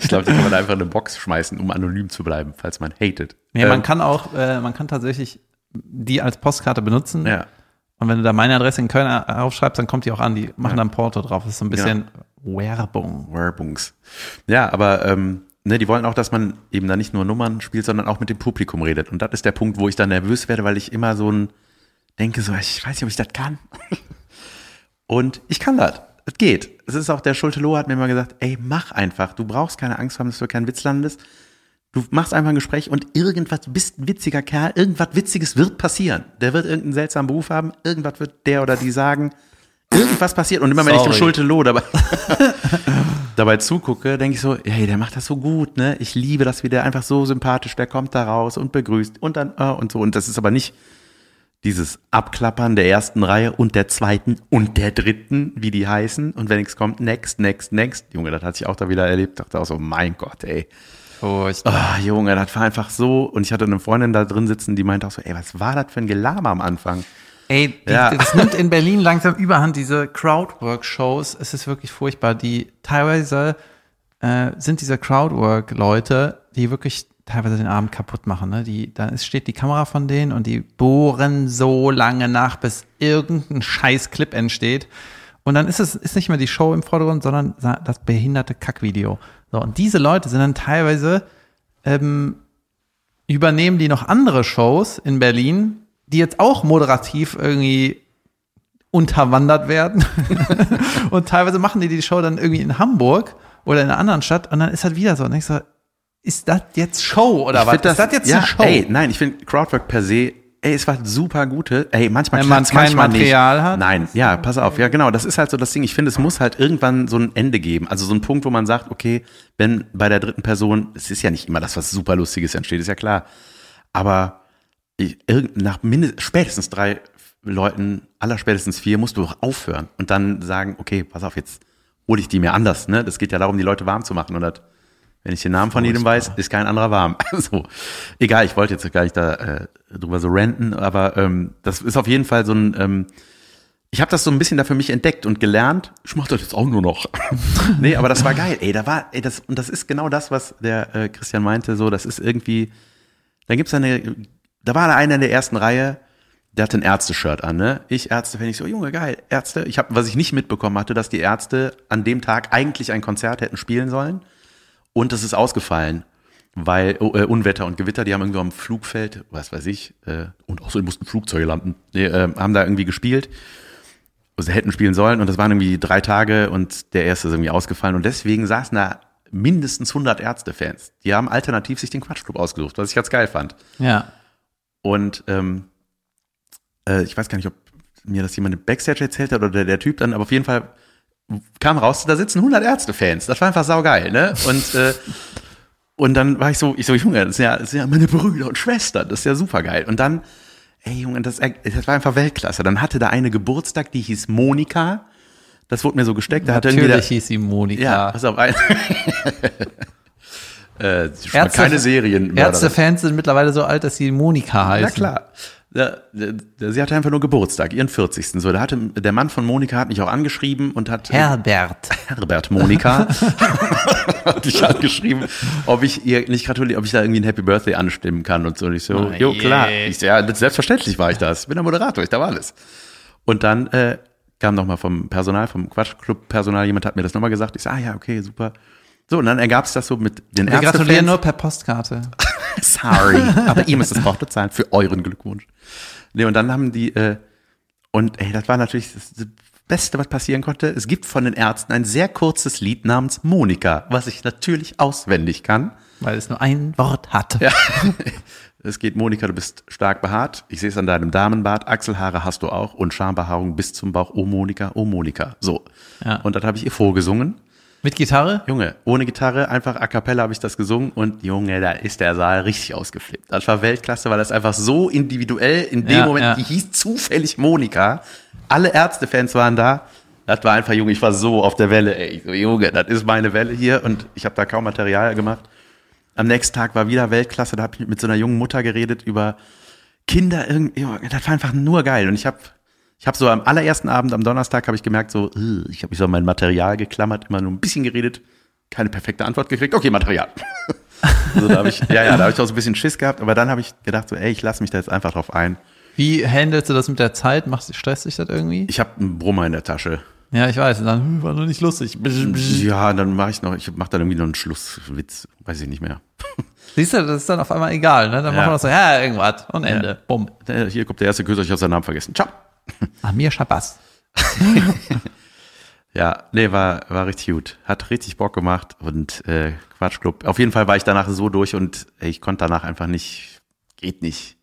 Ich glaube, die kann man einfach in eine Box schmeißen, um anonym zu bleiben, falls man hatet. Nee, man Ähm, kann auch, äh, man kann tatsächlich die als Postkarte benutzen. Ja. Und wenn du da meine Adresse in Köln aufschreibst, dann kommt die auch an. Die machen Ja. dann Porto drauf. Das ist so ein bisschen Werbung. Werbungs. Ja, aber ähm, ne, die wollen auch, dass man eben da nicht nur Nummern spielt, sondern auch mit dem Publikum redet. Und das ist der Punkt, wo ich dann nervös werde, weil ich immer so ein denke, so, ich weiß nicht, ob ich das kann. Und ich kann das. Es geht. Es ist auch der Schulte-Loh hat mir immer gesagt, ey, mach einfach. Du brauchst keine Angst haben, dass du keinen Witz landest. Du machst einfach ein Gespräch und irgendwas, du bist ein witziger Kerl, irgendwas Witziges wird passieren. Der wird irgendeinen seltsamen Beruf haben, irgendwas wird der oder die sagen, irgendwas passiert. Und immer wenn ich dem Sorry. Schulte-Loh dabei, dabei zugucke, denke ich so, hey, der macht das so gut, ne? Ich liebe das, wie der einfach so sympathisch, der kommt da raus und begrüßt und dann, äh, und so. Und das ist aber nicht dieses Abklappern der ersten Reihe und der zweiten und der dritten, wie die heißen. Und wenn nichts kommt, next, next, next. Junge, das hatte ich auch da wieder erlebt. Dachte auch so, mein Gott, ey. Furcht. Ah, Junge, das war einfach so. Und ich hatte eine Freundin da drin sitzen, die meinte auch so, ey, was war das für ein Gelaber am Anfang? Ey, die, Ja. das nimmt in Berlin langsam überhand, diese Crowdwork-Shows. Es ist wirklich furchtbar. Die teilweise äh, sind diese Crowdwork-Leute, die wirklich teilweise den Abend kaputt machen. Ne? Die, da steht die Kamera von denen und die bohren so lange nach, bis irgendein scheiß Clip entsteht. Und dann ist es ist nicht mehr die Show im Vordergrund, sondern das behinderte Kackvideo. So, und diese Leute sind dann teilweise ähm, übernehmen die noch andere Shows in Berlin, die jetzt auch moderativ irgendwie unterwandert werden. und teilweise machen die die Show dann irgendwie in Hamburg oder in einer anderen Stadt und dann ist halt wieder so. Und denkst so, ist das jetzt Show oder Ich was? find ist das jetzt ja, eine Show? Ey, nein, ich finde Crowdwork per se, ey, es war super gute. Ey, manchmal Wenn man kein manchmal Material nicht. hat? Nein, ja, pass auf. Ja, genau, das ist halt so das Ding. Ich finde, es muss halt irgendwann so ein Ende geben. Also so ein Punkt, wo man sagt, okay, wenn bei der dritten Person, es ist ja nicht immer das, was super Lustiges entsteht, ist ja klar. Aber ich, nach mindestens, spätestens drei Leuten, aller spätestens vier, musst du auch aufhören und dann sagen, okay, pass auf, jetzt hole ich die mir anders. Ne? Das geht ja darum, die Leute warm zu machen und das Wenn ich den Namen von jedem weiß, ist kein anderer warm. so. Egal, ich wollte jetzt gar nicht da äh, drüber so ranten, aber ähm, das ist auf jeden Fall so ein, ähm, ich habe das so ein bisschen da für mich entdeckt und gelernt. Ich mache das jetzt auch nur noch. nee, aber das war geil. Ey, da war, ey, das, und das ist genau das, was der äh, Christian meinte, so, das ist irgendwie, da gibt's eine, da war einer in der ersten Reihe, der hatte ein Ärzte-Shirt an, ne? Ich Ärzte, wenn ich so, Junge, geil, Ärzte. Ich habe, was ich nicht mitbekommen hatte, dass die Ärzte an dem Tag eigentlich ein Konzert hätten spielen sollen und es ist ausgefallen, weil oh, äh, Unwetter und Gewitter, die haben irgendwie am Flugfeld, was weiß ich, äh, und außerdem mussten Flugzeuge landen, die, äh, haben da irgendwie gespielt. Also hätten spielen sollen und das waren irgendwie drei Tage und der erste ist irgendwie ausgefallen und deswegen saßen da mindestens 100 Ärzte-Fans. Die haben alternativ sich den Quatschclub ausgesucht, was ich ganz geil fand. Ja. Und ähm, äh, ich weiß gar nicht, ob mir das jemand im Backstage erzählt hat oder der, der Typ dann, aber auf jeden Fall kam raus, da sitzen 100 Ärzte-Fans. Das war einfach saugeil, ne? Und äh, und dann war ich so, ich so, Junge, das sind ja, das sind ja meine Brüder und Schwestern, das ist ja super geil. Und dann, ey Junge, das, das war einfach Weltklasse. Dann hatte da eine Geburtstag, die hieß Monika. Das wurde mir so gesteckt. Da Natürlich der, hieß sie Monika. ja, pass auf, ein, äh, Ärzte- keine Serien. Ärztefans sind mittlerweile so alt, dass sie Monika heißen. Na klar. Sie hatte einfach nur Geburtstag, ihren 40. So, da hatte der Mann von Monika hat mich auch angeschrieben und hat Herbert. Herbert Monika hat mich angeschrieben, ob ich ihr nicht gratuliere, ob ich da irgendwie ein Happy Birthday anstimmen kann und so. Und ich so, Oh jo je. klar. Ich so, ja, selbstverständlich war ich das. Ich bin der Moderator, ich darf alles. Und dann äh, kam nochmal vom Personal, vom Quatschclub-Personal, jemand hat mir das nochmal gesagt. Ich so, ah ja, okay, super. So, und dann ergab es das so mit den Wir gratulieren Ärztefans. nur per Postkarte. Sorry, aber ihr müsst das Porto zahlen für euren Glückwunsch. Nee, und dann haben die, äh, und ey, das war natürlich das, das Beste, was passieren konnte. Es gibt von den Ärzten ein sehr kurzes Lied namens Monika, was ich natürlich auswendig kann. Weil es nur ein Wort hat. Ja. Es geht, Monika, du bist stark behaart. Ich sehe es an deinem Damenbart. Achselhaare hast du auch und Schambehaarung bis zum Bauch. Oh Monika, oh Monika. So. Ja. Und dann habe ich ihr vorgesungen. Mit Gitarre? Junge, ohne Gitarre, einfach a cappella habe ich das gesungen und Junge, da ist der Saal richtig ausgeflippt. Das war Weltklasse, weil das einfach so individuell in dem Ja, Moment, ja. die hieß zufällig Monika. Alle Ärztefans waren da. Das war einfach, Junge, ich war so auf der Welle, ey. So, Junge, das ist meine Welle hier und ich habe da kaum Material gemacht. Am nächsten Tag war wieder Weltklasse, da habe ich mit so einer jungen Mutter geredet über Kinder irgendwie, das war einfach nur geil und ich habe ich habe so am allerersten Abend, am Donnerstag, habe ich gemerkt, so, äh, ich habe mich so an mein Material geklammert, immer nur ein bisschen geredet, keine perfekte Antwort gekriegt. Okay, Material. so, da habe ich, ja, ja, da habe ich auch so ein bisschen Schiss gehabt, aber dann habe ich gedacht, so, ey, ich lasse mich da jetzt einfach drauf ein. Wie handelst du das mit der Zeit? Machst, stresst dich das irgendwie? Ich habe einen Brummer in der Tasche. Ja, ich weiß. Und dann hm, war noch nicht lustig. Ja, dann mache ich noch, ich mache dann irgendwie noch einen Schlusswitz, weiß ich nicht mehr. Siehst du, das ist dann auf einmal egal. Ne? Dann Ja. machen wir noch so, ja, irgendwas. Und Ende. Bumm. Der- Hier kommt der erste Küsser, ich habe seinen Namen vergessen. Ciao. Amir Shabazz. Ja, nee, war, war richtig gut. Hat richtig Bock gemacht und äh, Quatschclub. Auf jeden Fall war ich danach so durch und ey, ich konnte danach einfach nicht, geht nicht.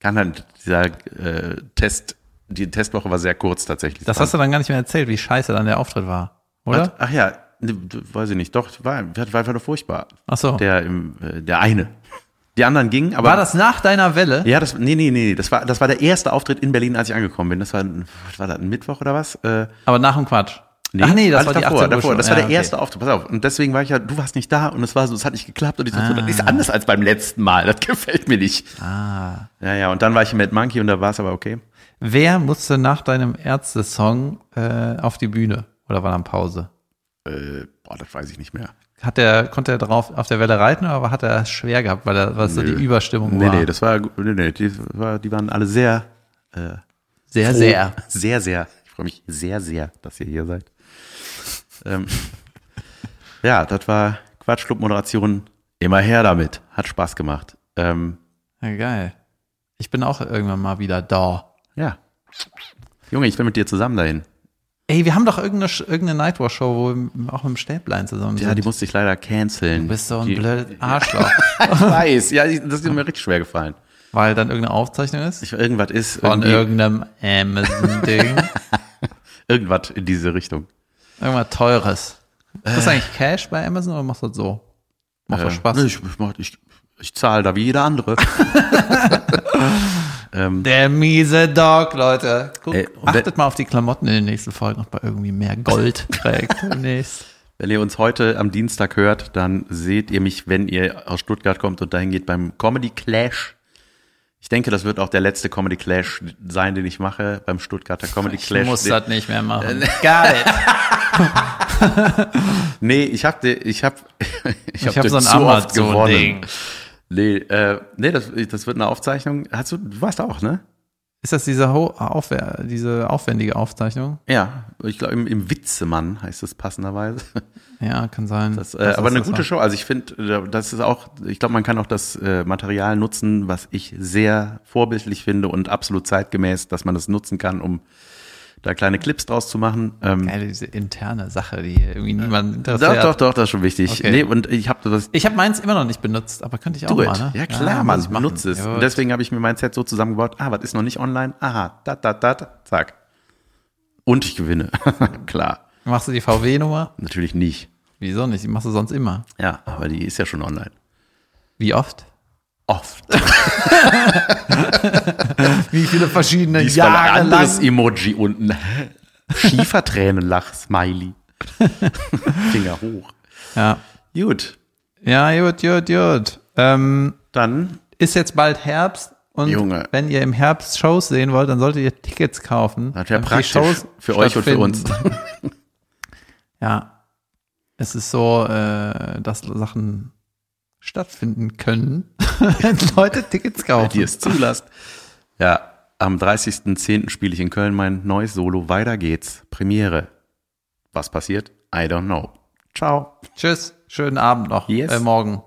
Kann dann, dieser äh, Test, die Testwoche war sehr kurz tatsächlich. Das hast du dann gar nicht mehr erzählt, wie scheiße dann der Auftritt war. Oder? Ach ja, ne, weiß ich nicht. Doch, war, war einfach nur furchtbar. Ach so. Der, im, äh, der eine. Die anderen gingen, aber. war das nach deiner Welle? Ja, das, nee, nee, nee, das war, das war der erste Auftritt in Berlin, als ich angekommen bin. Das war, was war das, ein Mittwoch oder was? Äh, Aber nach dem Quatsch. Ach nee, das war davor, 18 Uhr davor. Das war Ja, der okay. erste Auftritt. Pass auf. Und deswegen war ich ja, du warst nicht da und es war so, es hat nicht geklappt und ich so, so, das Ah. ist anders als beim letzten Mal. Das gefällt mir nicht. Ah. Ja, ja. Und dann war ich mit Monkey und da war es aber okay. Wer musste nach deinem Ärzte-Song äh, auf die Bühne? Oder war dann Pause? Äh, boah, das weiß ich nicht mehr. Hat der, konnte er drauf auf der Welle reiten, aber hat er es schwer gehabt, weil er, was so die. Überstimmung Nee, war? nee, das war, nee, nee, die, war, die waren alle sehr, sehr, froh. sehr. sehr, sehr. Ich freue mich sehr, sehr, dass ihr hier seid. Ähm, ja, das war Quatschclub-Moderation. Immer her damit. Hat Spaß gemacht. Ähm, Ja, geil. Ich bin auch irgendwann mal wieder da. ja. Junge, ich will mit dir zusammen dahin. Ey, wir haben doch irgendeine, irgendeine Nightwatch-Show, wo wir auch mit dem Stäblein zusammen sind. Ja, die musste ich leider canceln. du bist so ein die, blödes Arschloch. Ich weiß, ja, das ist mir richtig schwer gefallen. weil dann irgendeine Aufzeichnung ist. Ich, irgendwas ist von irgendeinem Amazon-Ding. irgendwas in diese Richtung. Irgendwas Teures. Ist das eigentlich Cash bei Amazon oder machst du das so? Macht Äh, Spaß. nee, Ich, ich, ich, ich zahle da wie jeder andere. Ähm, Der miese Dog, Leute. Guck, Ey, achtet mal auf die Klamotten in den nächsten Folgen, ob er irgendwie mehr Gold trägt demnächst. Wenn ihr uns heute am Dienstag hört, dann seht ihr mich, wenn ihr aus Stuttgart kommt und dahin geht beim Comedy Clash. Ich denke, das wird auch der letzte Comedy Clash sein, den ich mache beim Stuttgarter Comedy Ich Clash. muss Den- das nicht mehr machen. Got it. Nee, ich hab, de- ich hab, ich hab, Ich hab so ein. Amazon-Ding. Nee, äh, nee, das, das wird eine Aufzeichnung. Hast du, du warst auch, ne? Ist das diese, Ho Aufwer diese aufwendige Aufzeichnung? Ja, ich glaube im, im Witzemann heißt es passenderweise. Ja, kann sein. Das, äh, Dass aber eine das gute war. Show. Also ich finde, das ist auch, ich glaube, man kann auch das äh, Material nutzen, was ich sehr vorbildlich finde und absolut zeitgemäß, dass man das nutzen kann, um da kleine Clips draus zu machen. Ähm, Geil, diese interne Sache, die irgendwie niemand doch, interessiert. doch, doch, das ist schon wichtig. Okay. Nee, und ich habe das Ich habe meins immer noch nicht benutzt, aber könnte ich auch Do mal, ne? Ja klar, ich man, machen. nutze es. Und deswegen habe ich mir mein Set so zusammengebaut, ah, was ist noch nicht online? Aha, dat, dat, dat, zack. Und ich gewinne. klar, Machst du die VW-Nummer? natürlich nicht. Wieso nicht? Die machst du sonst immer. Ja, aber die ist ja schon online. Wie oft? Oft. Wie viele verschiedene Diesmal ein anderes Emoji unten. Schiefertränenlach, Smiley. Finger hoch. Ja. Gut, Ja, gut, gut, gut. Ähm, dann ist jetzt bald Herbst und Junge. wenn ihr im Herbst Shows sehen wollt, dann solltet ihr Tickets kaufen. Das wäre praktisch Shows für euch und für uns. ja. Es ist so, äh, dass Sachen stattfinden können, wenn Leute Tickets kaufen. ihr es zulasst. Ja, am 30.10. spiele ich in Köln mein neues Solo. Weiter geht's. Premiere. Was passiert? I don't know. Ciao. Tschüss, schönen Abend noch. Yes. Äh, morgen.